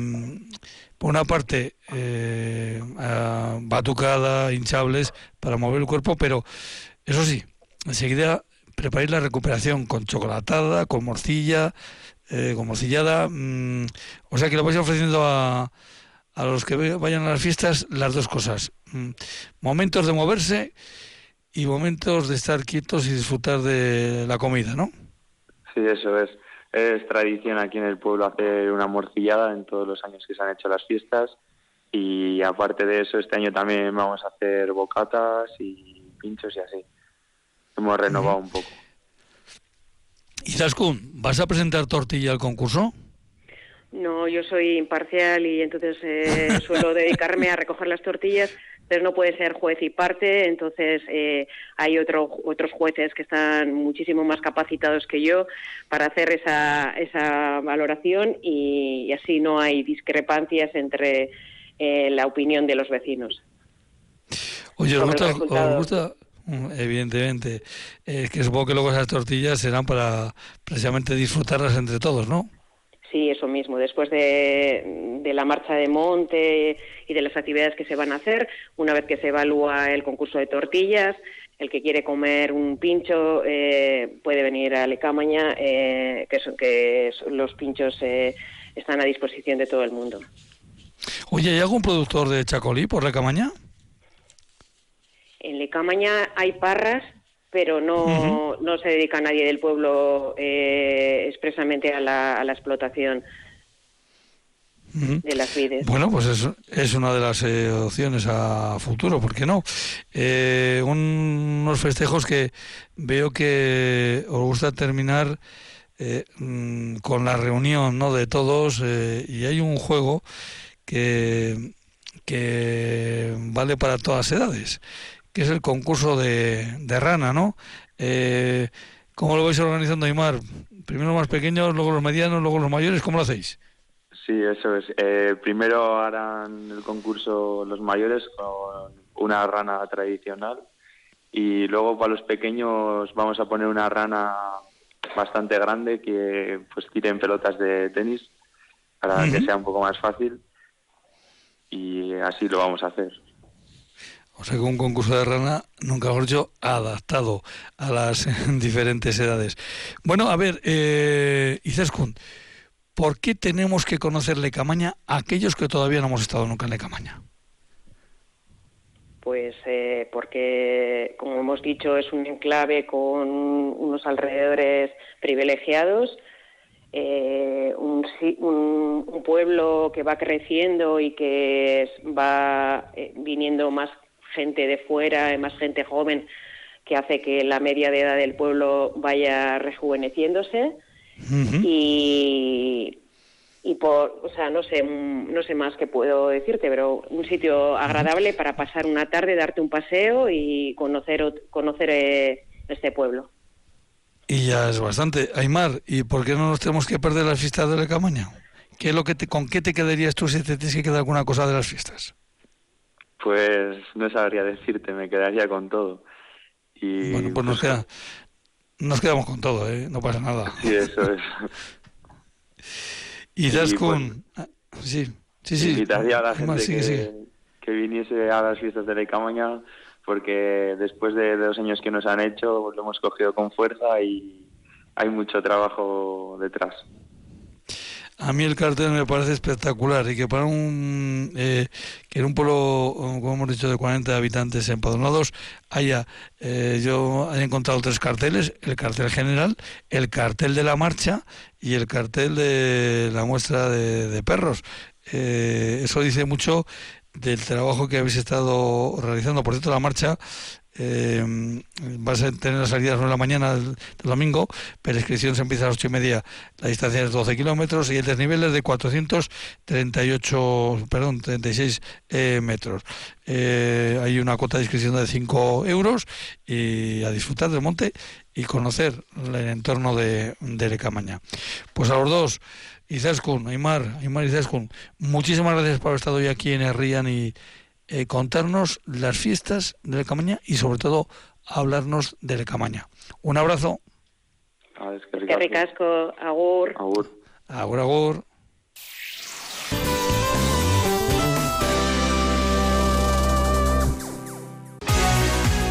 por una parte, eh, batucada, hinchables para mover el cuerpo, pero eso sí, enseguida preparáis la recuperación con chocolatada, con morcilla, eh, como cillada. mm, o sea que le vais ofreciendo a, a los que vayan a las fiestas las dos cosas. Mm, momentos de moverse y momentos de estar quietos y disfrutar de la comida, ¿no? Sí, eso es. Es tradición aquí en el pueblo hacer una morcillada en todos los años que se han hecho las fiestas. Y aparte de eso, este año también vamos a hacer bocatas y pinchos y así. Hemos renovado un poco. Y Zaskun, ¿vas a presentar tortilla al concurso? No, yo soy imparcial y entonces eh, suelo dedicarme a recoger las tortillas, pero no puede ser juez y parte, entonces eh, hay otro, otros jueces que están muchísimo más capacitados que yo para hacer esa, esa valoración y, y así no hay discrepancias entre eh, la opinión de los vecinos. Oye, ¿os gusta? os gusta? Mm, Evidentemente. Es que supongo que luego esas tortillas serán para precisamente disfrutarlas entre todos, ¿no? Sí, eso mismo. Después de, de la marcha de monte y de las actividades que se van a hacer, una vez que se evalúa el concurso de tortillas, el que quiere comer un pincho eh, puede venir a Lecamaña, eh, que, son, que los pinchos eh, están a disposición de todo el mundo. Oye, ¿hay algún productor de chacolí por la camaña? En Lecamaña hay parras, pero no, no se dedica nadie del pueblo eh, expresamente a la, a la explotación de las vides. Bueno, pues es, es una de las eh, opciones a futuro, ¿por qué no? Eh, un- unos festejos que veo que os gusta terminar eh, mm, con la reunión ¿no? de todos eh, y hay un juego que, que vale para todas edades, que es el concurso de, de rana, ¿no? Eh, ¿Cómo lo vais organizando, Aymar? Primero los más pequeños, luego los medianos, luego los mayores, ¿cómo lo hacéis? Sí, eso es. Eh, primero harán el concurso los mayores con una rana tradicional y luego para los pequeños vamos a poner una rana bastante grande que pues tiren pelotas de tenis para que sea un poco más fácil y así lo vamos a hacer. O sea que un concurso de rana, nunca mejor dicho, adaptado a las <laughs> diferentes edades. Bueno, a ver, eh, Izaskun, ¿por qué tenemos que conocer Lecamaña aquellos que todavía no hemos estado nunca en Lecamaña? Pues eh, porque, como hemos dicho, es un enclave con unos alrededores privilegiados, eh, un, un- pueblo que va creciendo y que va eh, viniendo más gente de fuera, más gente joven, que hace que la media de edad del pueblo vaya rejuveneciéndose y y por, o sea, no sé, no sé más que puedo decirte, pero un sitio agradable para pasar una tarde, darte un paseo y conocer conocer eh, este pueblo. Y ya es bastante. Aymar, ¿y por qué no nos tenemos que perder las fiestas de Lecamaña? ¿Qué es lo que te, ¿Con qué te quedarías tú si te tienes que quedar alguna cosa de las fiestas? Pues no sabría decirte, me quedaría con todo. Y Bueno, pues nos, queda, nos quedamos con todo, ¿eh? no pasa nada. Sí, eso es. <laughs> Y Y, Zaskun, ah, sí, sí, sí. Invitaría a la gente que, que viniese a las fiestas de la porque después de dos años que nos han hecho lo hemos cogido con fuerza y hay mucho trabajo detrás. A mí el cartel me parece espectacular y que para un eh, que en un pueblo, como hemos dicho, de 40 habitantes empadronados haya, eh, yo he encontrado tres carteles, el cartel general, el cartel de la marcha y el cartel de la muestra de, de perros. Eh, eso dice mucho del trabajo que habéis estado realizando. Por cierto, la marcha eh, vas a tener las salidas a las nueve de la mañana del, domingo, pero la inscripción se empieza a las ocho y media, la distancia es 12 kilómetros y el desnivel es de 438, perdón, 36 eh, metros. Eh, hay una cuota de inscripción de 5 euros y a disfrutar del monte y conocer el entorno de, de Lecamaña. Pues a los dos, Izaskun, Aymar, Aymar Izaskun, muchísimas gracias por haber estado hoy aquí en Herrian y eh, contarnos las fiestas de Lecamaña y sobre todo hablarnos de Lecamaña. Un abrazo. Ah, es que Qué ricasco, agur. Agur. Agur, agur.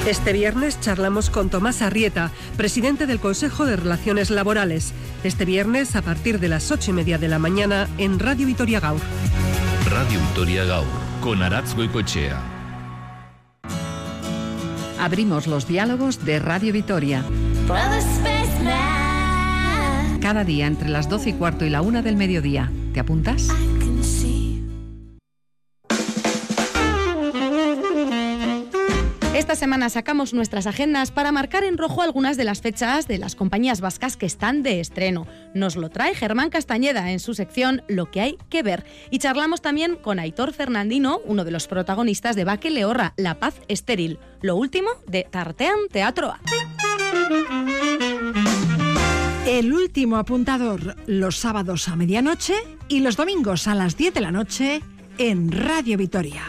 Este viernes charlamos con Tomás Arrieta, presidente del Consejo de Relaciones Laborales. Este viernes a partir de las ocho y media de la mañana en Radio Vitoria Gaur. Radio Vitoria Gaur, con Aratz Goicoechea. Abrimos los diálogos de Radio Vitoria. Cada día entre las 12 y cuarto y la una del mediodía. ¿Te apuntas? Esta semana sacamos nuestras agendas para marcar en rojo algunas de las fechas de las compañías vascas que están de estreno. Nos lo trae Germán Castañeda en su sección Lo que hay que ver. Y charlamos también con Aitor Fernandino, uno de los protagonistas de Baque Leorra, La Paz Estéril. Lo último de Tartean Teatro El último apuntador los sábados a medianoche y los domingos a las 10 de la noche en Radio Vitoria.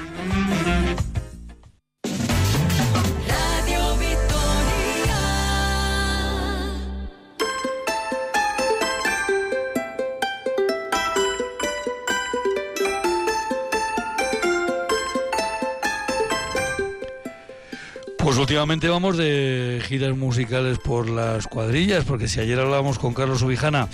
Pues últimamente vamos de giras musicales por las cuadrillas, porque si ayer hablábamos con Carlos Ubijana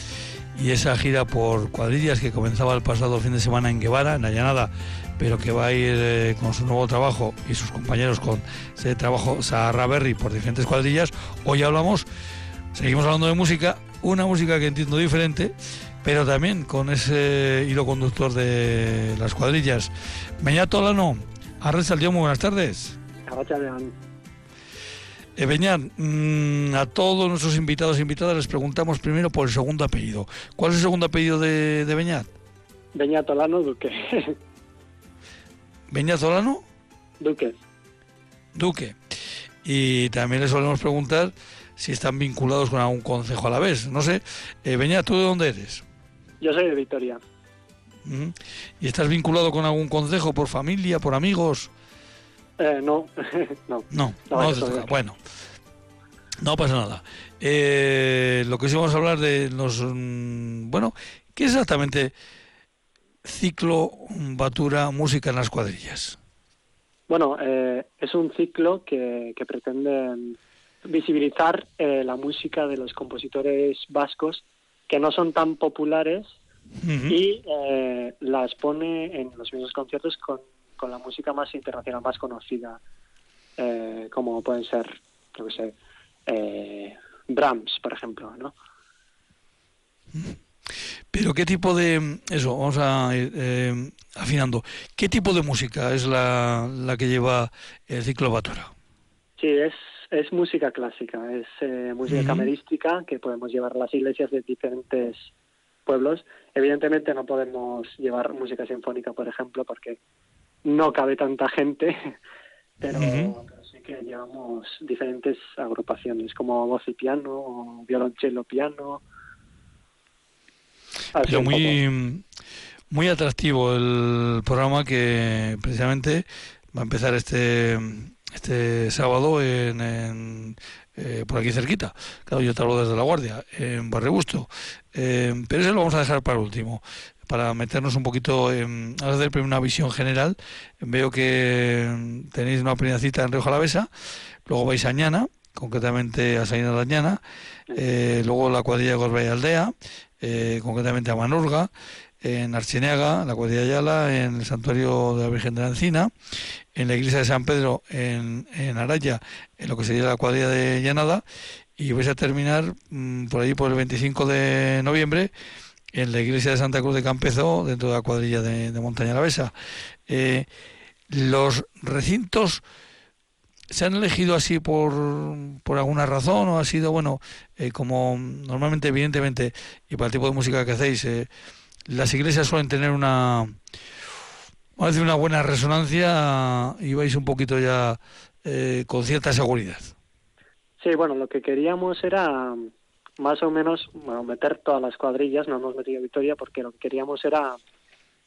y esa gira por cuadrillas que comenzaba el pasado fin de semana en Guevara, en Allanada, pero que va a ir eh, con su nuevo trabajo y sus compañeros con ese trabajo Sahara Berry por diferentes cuadrillas, hoy hablamos, seguimos hablando de música, una música que entiendo diferente, pero también con ese hilo conductor de las cuadrillas. Beñat Tolano, Arres Saldió, muy buenas tardes. Eh, Beñat, mm, a todos nuestros invitados e invitadas les preguntamos primero por el segundo apellido. ¿Cuál es el segundo apellido de, de Beñat? Beñat Olano Duque. <laughs> ¿Beñat Olano? Duque. Duque. Y también les solemos preguntar si están vinculados con algún concejo a la vez. No sé, eh, Beñat, ¿tú de dónde eres? Yo soy de Victoria. Mm. ¿Y estás vinculado con algún concejo por familia, por amigos? Eh, <laughs> no, no. No. Bueno, no pasa nada. Eh, lo que sí vamos a hablar de los. mm, Bueno, ¿qué es exactamente ciclo Batura Música en las cuadrillas? Bueno, eh, es un ciclo que, que pretende visibilizar eh, la música de los compositores vascos que no son tan populares y eh, las pone en los mismos conciertos con, con la música más internacional, más conocida, eh, como pueden ser, yo qué sé, eh, Brahms, por ejemplo, ¿no? Pero qué tipo de eso vamos a ir eh, afinando. ¿Qué tipo de música es la, la que lleva el ciclo Batura? Sí, es, es música clásica, es eh, música Ujú. camerística que podemos llevar a las iglesias de diferentes pueblos. Evidentemente no podemos llevar música sinfónica, por ejemplo, porque no cabe tanta gente, <laughs> pero, pero sí que llevamos diferentes agrupaciones, como voz y piano, o violonchelo piano. Pero muy, muy atractivo el programa que precisamente va a empezar este, este sábado en, en, eh, por aquí cerquita. Claro, yo te hablo desde La Guardia, en Barrio Busto. Eh, pero ese lo vamos a dejar para último, para meternos un poquito en a hacer primero una visión general. Veo que tenéis una primera cita en Río Jalavesa, luego vais a Añana, concretamente a Saína de Añana, eh, luego la cuadrilla de Gorbea y Aldea, eh, concretamente a Manurga, en Archineaga, la cuadrilla de Ayala, en el santuario de la Virgen de la Encina, en la iglesia de San Pedro, en, en Araya, en lo que sería la cuadrilla de Llanada, y vais a terminar mm, por allí por el 25 de noviembre en la iglesia de Santa Cruz de Campezo, dentro de la cuadrilla de, de Montaña Alavesa. Eh, los recintos se han elegido así por, por alguna razón o ha sido, bueno, eh, como normalmente, evidentemente, y para el tipo de música que hacéis, eh, las iglesias suelen tener una, una buena resonancia y vais un poquito ya eh, con cierta seguridad. Sí, bueno, lo que queríamos era más o menos bueno, meter todas las cuadrillas, no hemos metido Victoria porque lo que queríamos era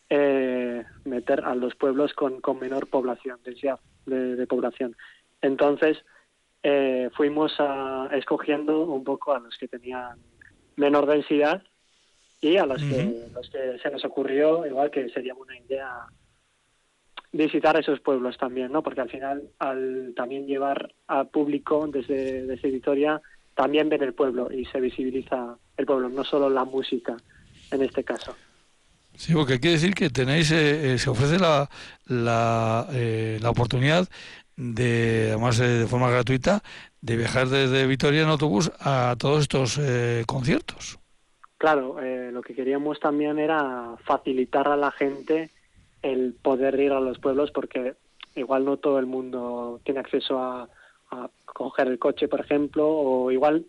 eh, meter a los pueblos con, con menor población, densidad de, de población. Entonces, eh, fuimos a, escogiendo un poco a los que tenían menor densidad y a los, que, los que se nos ocurrió, igual que sería una idea visitar esos pueblos también, ¿no? Porque al final, al también llevar al público desde, desde Vitoria, también ven el pueblo y se visibiliza el pueblo, no solo la música en este caso. Sí, porque quiere decir que tenéis, eh, eh, se ofrece la, la, eh, la oportunidad de, además de forma gratuita, de viajar desde Vitoria en autobús a todos estos conciertos. Claro, lo que queríamos también era facilitar a la gente el poder ir a los pueblos porque igual no todo el mundo tiene acceso a, a coger el coche, por ejemplo, o igual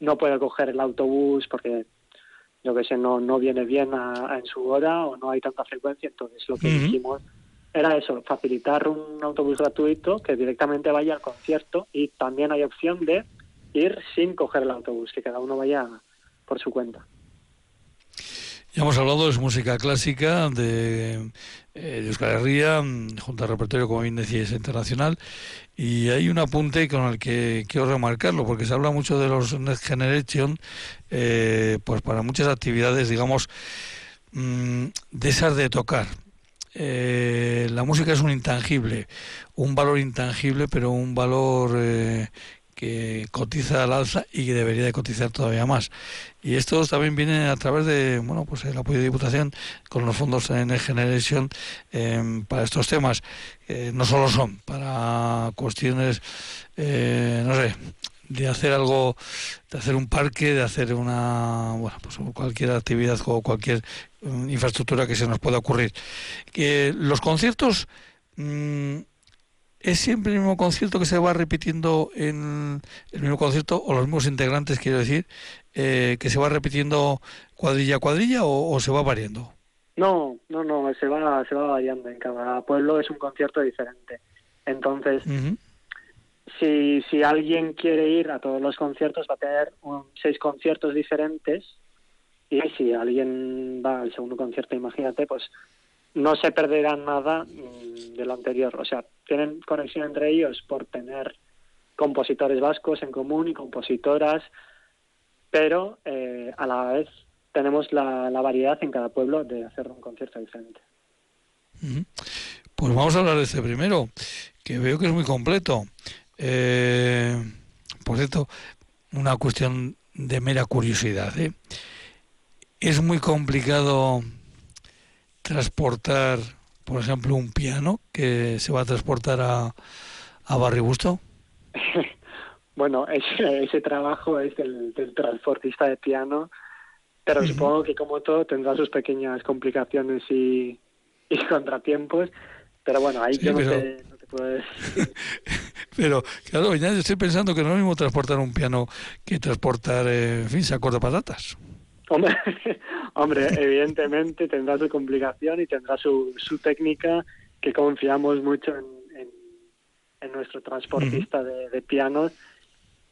no puede coger el autobús porque yo que sé, no, no viene bien en su hora o no hay tanta frecuencia. Entonces, lo que dijimos era eso, facilitar un autobús gratuito que directamente vaya al concierto y también hay opción de ir sin coger el autobús, que cada uno vaya por su cuenta. Ya hemos hablado de música clásica, de, eh, de Euskal Herria, junto al repertorio, como bien decías, internacional. Y hay un apunte con el que quiero remarcarlo, porque se habla mucho de los Next Generation, eh, pues para muchas actividades, digamos, mm, de esas de tocar. Eh, la música es un intangible, un valor intangible, pero un valor eh, que cotiza al alza y que debería de cotizar todavía más. Y esto también viene a través de, bueno, pues el apoyo de Diputación con los fondos en Generation em, para estos temas. no solo son para cuestiones, eh, no sé, de hacer algo, de hacer un parque, de hacer una, bueno, pues cualquier actividad o cualquier mm, infraestructura que se nos pueda ocurrir. Que los conciertos mm, ¿Es siempre el mismo concierto que se va repitiendo en el mismo concierto o los mismos integrantes, quiero decir, eh, que se va repitiendo cuadrilla a cuadrilla o, se va variando? No, no, no, se va, se va variando. En cada pueblo es un concierto diferente. Entonces, si, si alguien quiere ir a todos los conciertos, va a tener seis conciertos diferentes. Y si alguien va al segundo concierto, imagínate, pues no se perderá nada mm, de lo anterior. O sea, tienen conexión entre ellos por tener compositores vascos en común y compositoras, pero eh, a la vez tenemos la, variedad en cada pueblo de hacer un concierto diferente. Pues vamos a hablar de este primero, que veo que es muy completo. Eh, por cierto, una cuestión de mera curiosidad. ¿eh? Es muy complicado transportar, por ejemplo, un piano que se va a transportar a, a Barrio Busto? <laughs> bueno, ese, ese trabajo es del, transportista de piano, pero supongo que como todo tendrá sus pequeñas complicaciones y, y <laughs> contratiempos, pero bueno, ahí yo no, te, puedo decir. <laughs> pero, claro, ya estoy pensando que no es lo mismo transportar un piano que transportar, eh, en fin, saco de patatas. Hombre, <laughs> hombre, evidentemente tendrá su complicación y tendrá su, su técnica, que confiamos mucho en, en, nuestro transportista de, pianos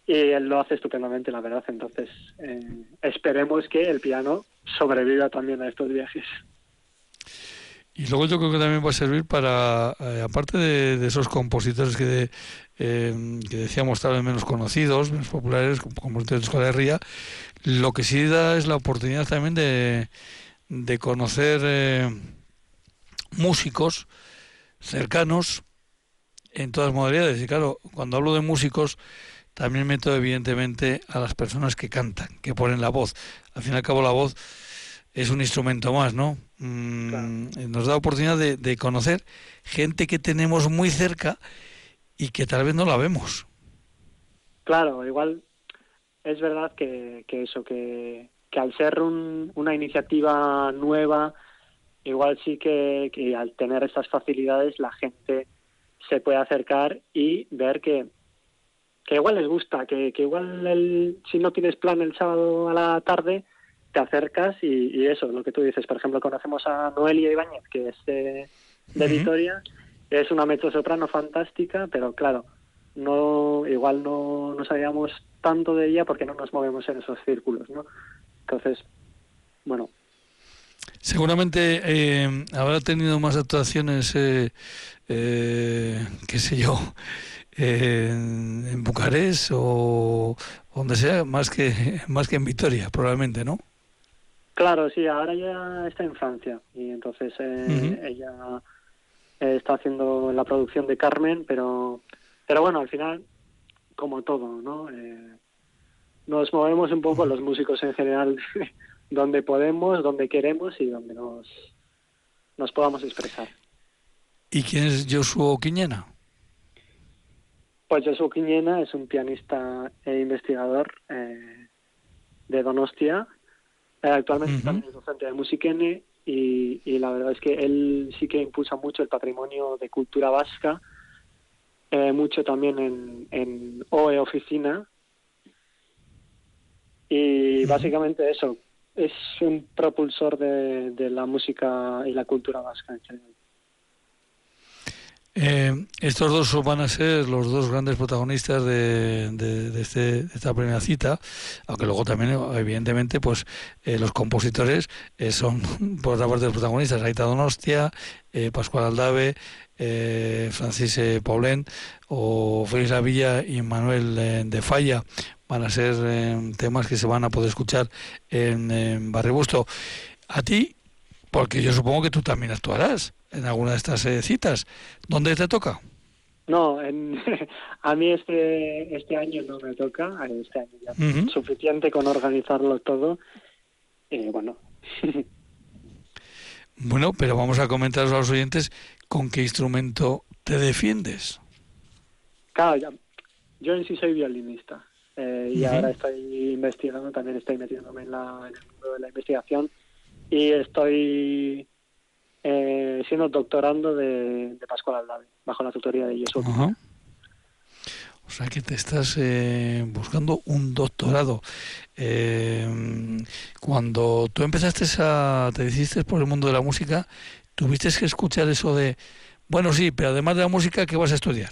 y él lo hace estupendamente, la verdad. Entonces, eh, esperemos que el piano sobreviva también a estos viajes. Y luego yo creo que también va a servir para, eh, aparte de, esos compositores que, eh, que decíamos tal vez menos conocidos, menos populares, como compositores de Ría, lo que sí da es la oportunidad también de, de conocer eh, músicos cercanos en todas modalidades. Y claro, cuando hablo de músicos, también meto evidentemente a las personas que cantan, que ponen la voz. Al fin y al cabo la voz es un instrumento más, ¿no? Mm, nos da oportunidad de, de, conocer gente que tenemos muy cerca y que tal vez no la vemos. Claro, igual es verdad que, que eso, que, que al ser una iniciativa nueva, igual sí que, que, al tener estas facilidades la gente se puede acercar y ver que, que igual les gusta, que, que igual el, si no tienes plan el sábado a la tarde, te acercas y, eso, lo que tú dices. Por ejemplo, conocemos a Noelia Ibáñez, que es de, de Vitoria, es una mezzosoprano fantástica, pero claro, no igual no, no sabíamos tanto de ella porque no nos movemos en esos círculos, ¿no? Entonces, bueno. Seguramente eh, habrá tenido más actuaciones, eh, eh, qué sé yo, <laughs> en, Bucarest o donde sea, más que <laughs> más que en Vitoria, probablemente, ¿no? Claro, sí, ahora ya está en Francia y entonces ella eh, está haciendo la producción de Carmen, pero, pero bueno, al final, como todo, ¿no? Eh, nos movemos un poco los músicos en general <laughs> donde podemos, donde queremos y donde nos, nos podamos expresar. ¿Y quién es Josuo Quiñena? Pues Josuo Quiñena es un pianista e investigador eh, de Donostia. Eh, actualmente también es docente de Musiquene y, y, la verdad es que él sí que impulsa mucho el patrimonio de cultura vasca, eh, mucho también en, en OE Oficina. Y básicamente eso, es un propulsor de, de la música y la cultura vasca en general. Eh, estos dos van a ser los dos grandes protagonistas de, de, este, esta primera cita, aunque luego también, evidentemente, pues eh, los compositores eh, son, <laughs> por otra parte, los protagonistas, Aita Donostia, eh, Pascual Aldave, Francis Paulén o Félix Lavilla y Manuel de Falla. Van a ser temas que se van a poder escuchar en, en. A ti, porque yo supongo que tú también actuarás en alguna de estas eh, citas. ¿Dónde te toca? No, en, <laughs> a mí este este año no me toca, este año ya uh -huh. suficiente con organizarlo todo. Eh, bueno. <laughs> bueno, pero vamos a comentar a los oyentes con qué instrumento te defiendes. Claro, ya, yo en sí soy violinista eh, y uh -huh. ahora estoy investigando, también estoy metiéndome en, la, en el mundo de la investigación y estoy eh, siendo doctorando de, de Pascual Aldave, bajo la tutoría de Jesús. Uh -huh. O sea que te estás eh, buscando un doctorado. Eh, cuando tú empezaste a, te decidiste por el mundo de la música, tuviste que escuchar eso de, bueno, sí, pero además de la música, ¿qué vas a estudiar?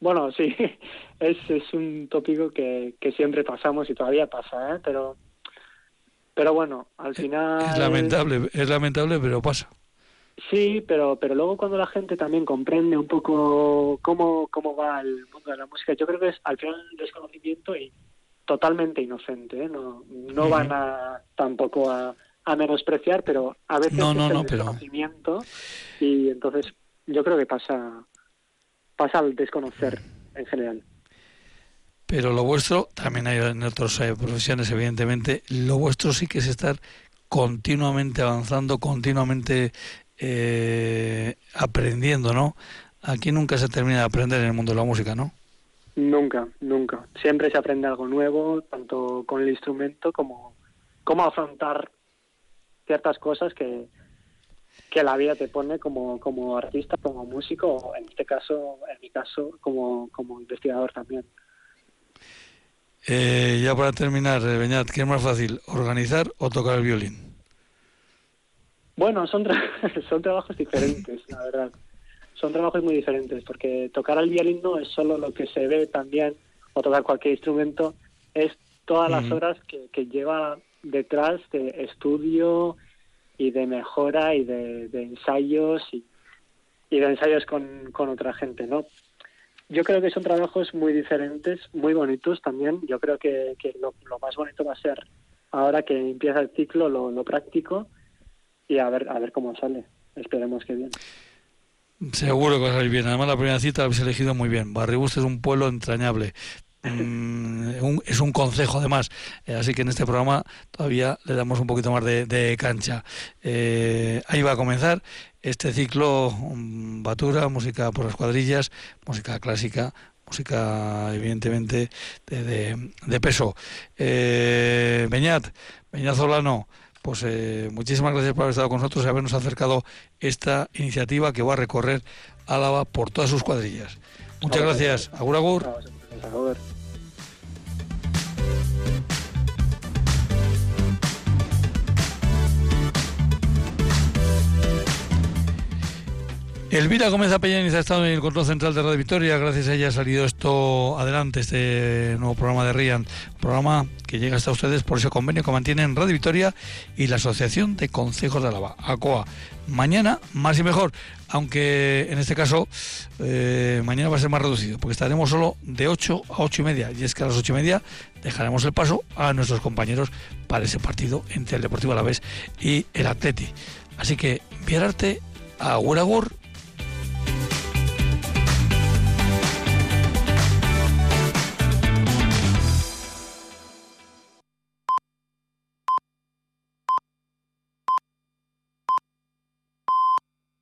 Bueno, sí, <laughs> es, es un tópico que, que siempre pasamos y todavía pasa, ¿eh? pero pero bueno, al final... Es lamentable, es lamentable, pero pasa. Sí, pero pero luego cuando la gente también comprende un poco cómo, cómo va el mundo de la música, yo creo que es al final un desconocimiento y totalmente inocente, ¿eh? No, no uh -huh. van a tampoco a, a, menospreciar, pero a veces no, no, es el no, desconocimiento pero... y entonces yo creo que pasa, pasa al desconocer en general. Pero lo vuestro, también hay en otras eh, profesiones, evidentemente, lo vuestro sí que es estar continuamente avanzando, continuamente eh, aprendiendo, ¿no? Aquí nunca se termina de aprender en el mundo de la música, ¿no? Nunca, nunca. Siempre se aprende algo nuevo, tanto con el instrumento como cómo afrontar ciertas cosas que, que la vida te pone como, como artista, como músico, o en este caso, en mi caso, como, como investigador también. Eh, ya para terminar, eh, Beñat, ¿qué es más fácil, organizar o tocar el violín? Bueno, son, tra <laughs> son trabajos diferentes, la verdad. Son trabajos muy diferentes, porque tocar el violín no es solo lo que se ve también, o tocar cualquier instrumento, es todas las horas que, que lleva detrás de estudio y de mejora y de, de ensayos y, y, de ensayos con, con otra gente, ¿no? Yo creo que son trabajos muy diferentes, muy bonitos también. Yo creo que, lo, más bonito va a ser ahora que empieza el ciclo, lo, lo, práctico y a ver, a ver cómo sale. Esperemos que bien. Seguro que va a salir bien. Además, la primera cita la habéis elegido muy bien. Barribust es un pueblo entrañable. Mm, es un consejo además, eh, así que en este programa todavía le damos un poquito más de, de cancha. Eh, ahí va a comenzar este ciclo um, Batura, música por las cuadrillas, música clásica, música evidentemente de, de, de peso. Eh, Beñat, Beñat Solano, pues eh, muchísimas gracias por haber estado con nosotros y habernos acercado esta iniciativa que va a recorrer Álava por todas sus cuadrillas. Muchas gracias. Agur, agur. Elvira Gómez Apellaniz ha estado en el control central de Radio Victoria. Gracias a ella ha salido esto adelante, este nuevo programa de RIAN. Programa que llega hasta ustedes por ese convenio que mantienen Radio Victoria y la Asociación de Consejos de Álava, ACOA. Mañana, más y mejor, aunque en este caso eh, mañana va a ser más reducido, porque estaremos solo de 8 a 8 y media. Y es que a las 8 y media dejaremos el paso a nuestros compañeros para ese partido entre el Deportivo Alavés y el Atleti. Así que, Pierarte Agur, agur.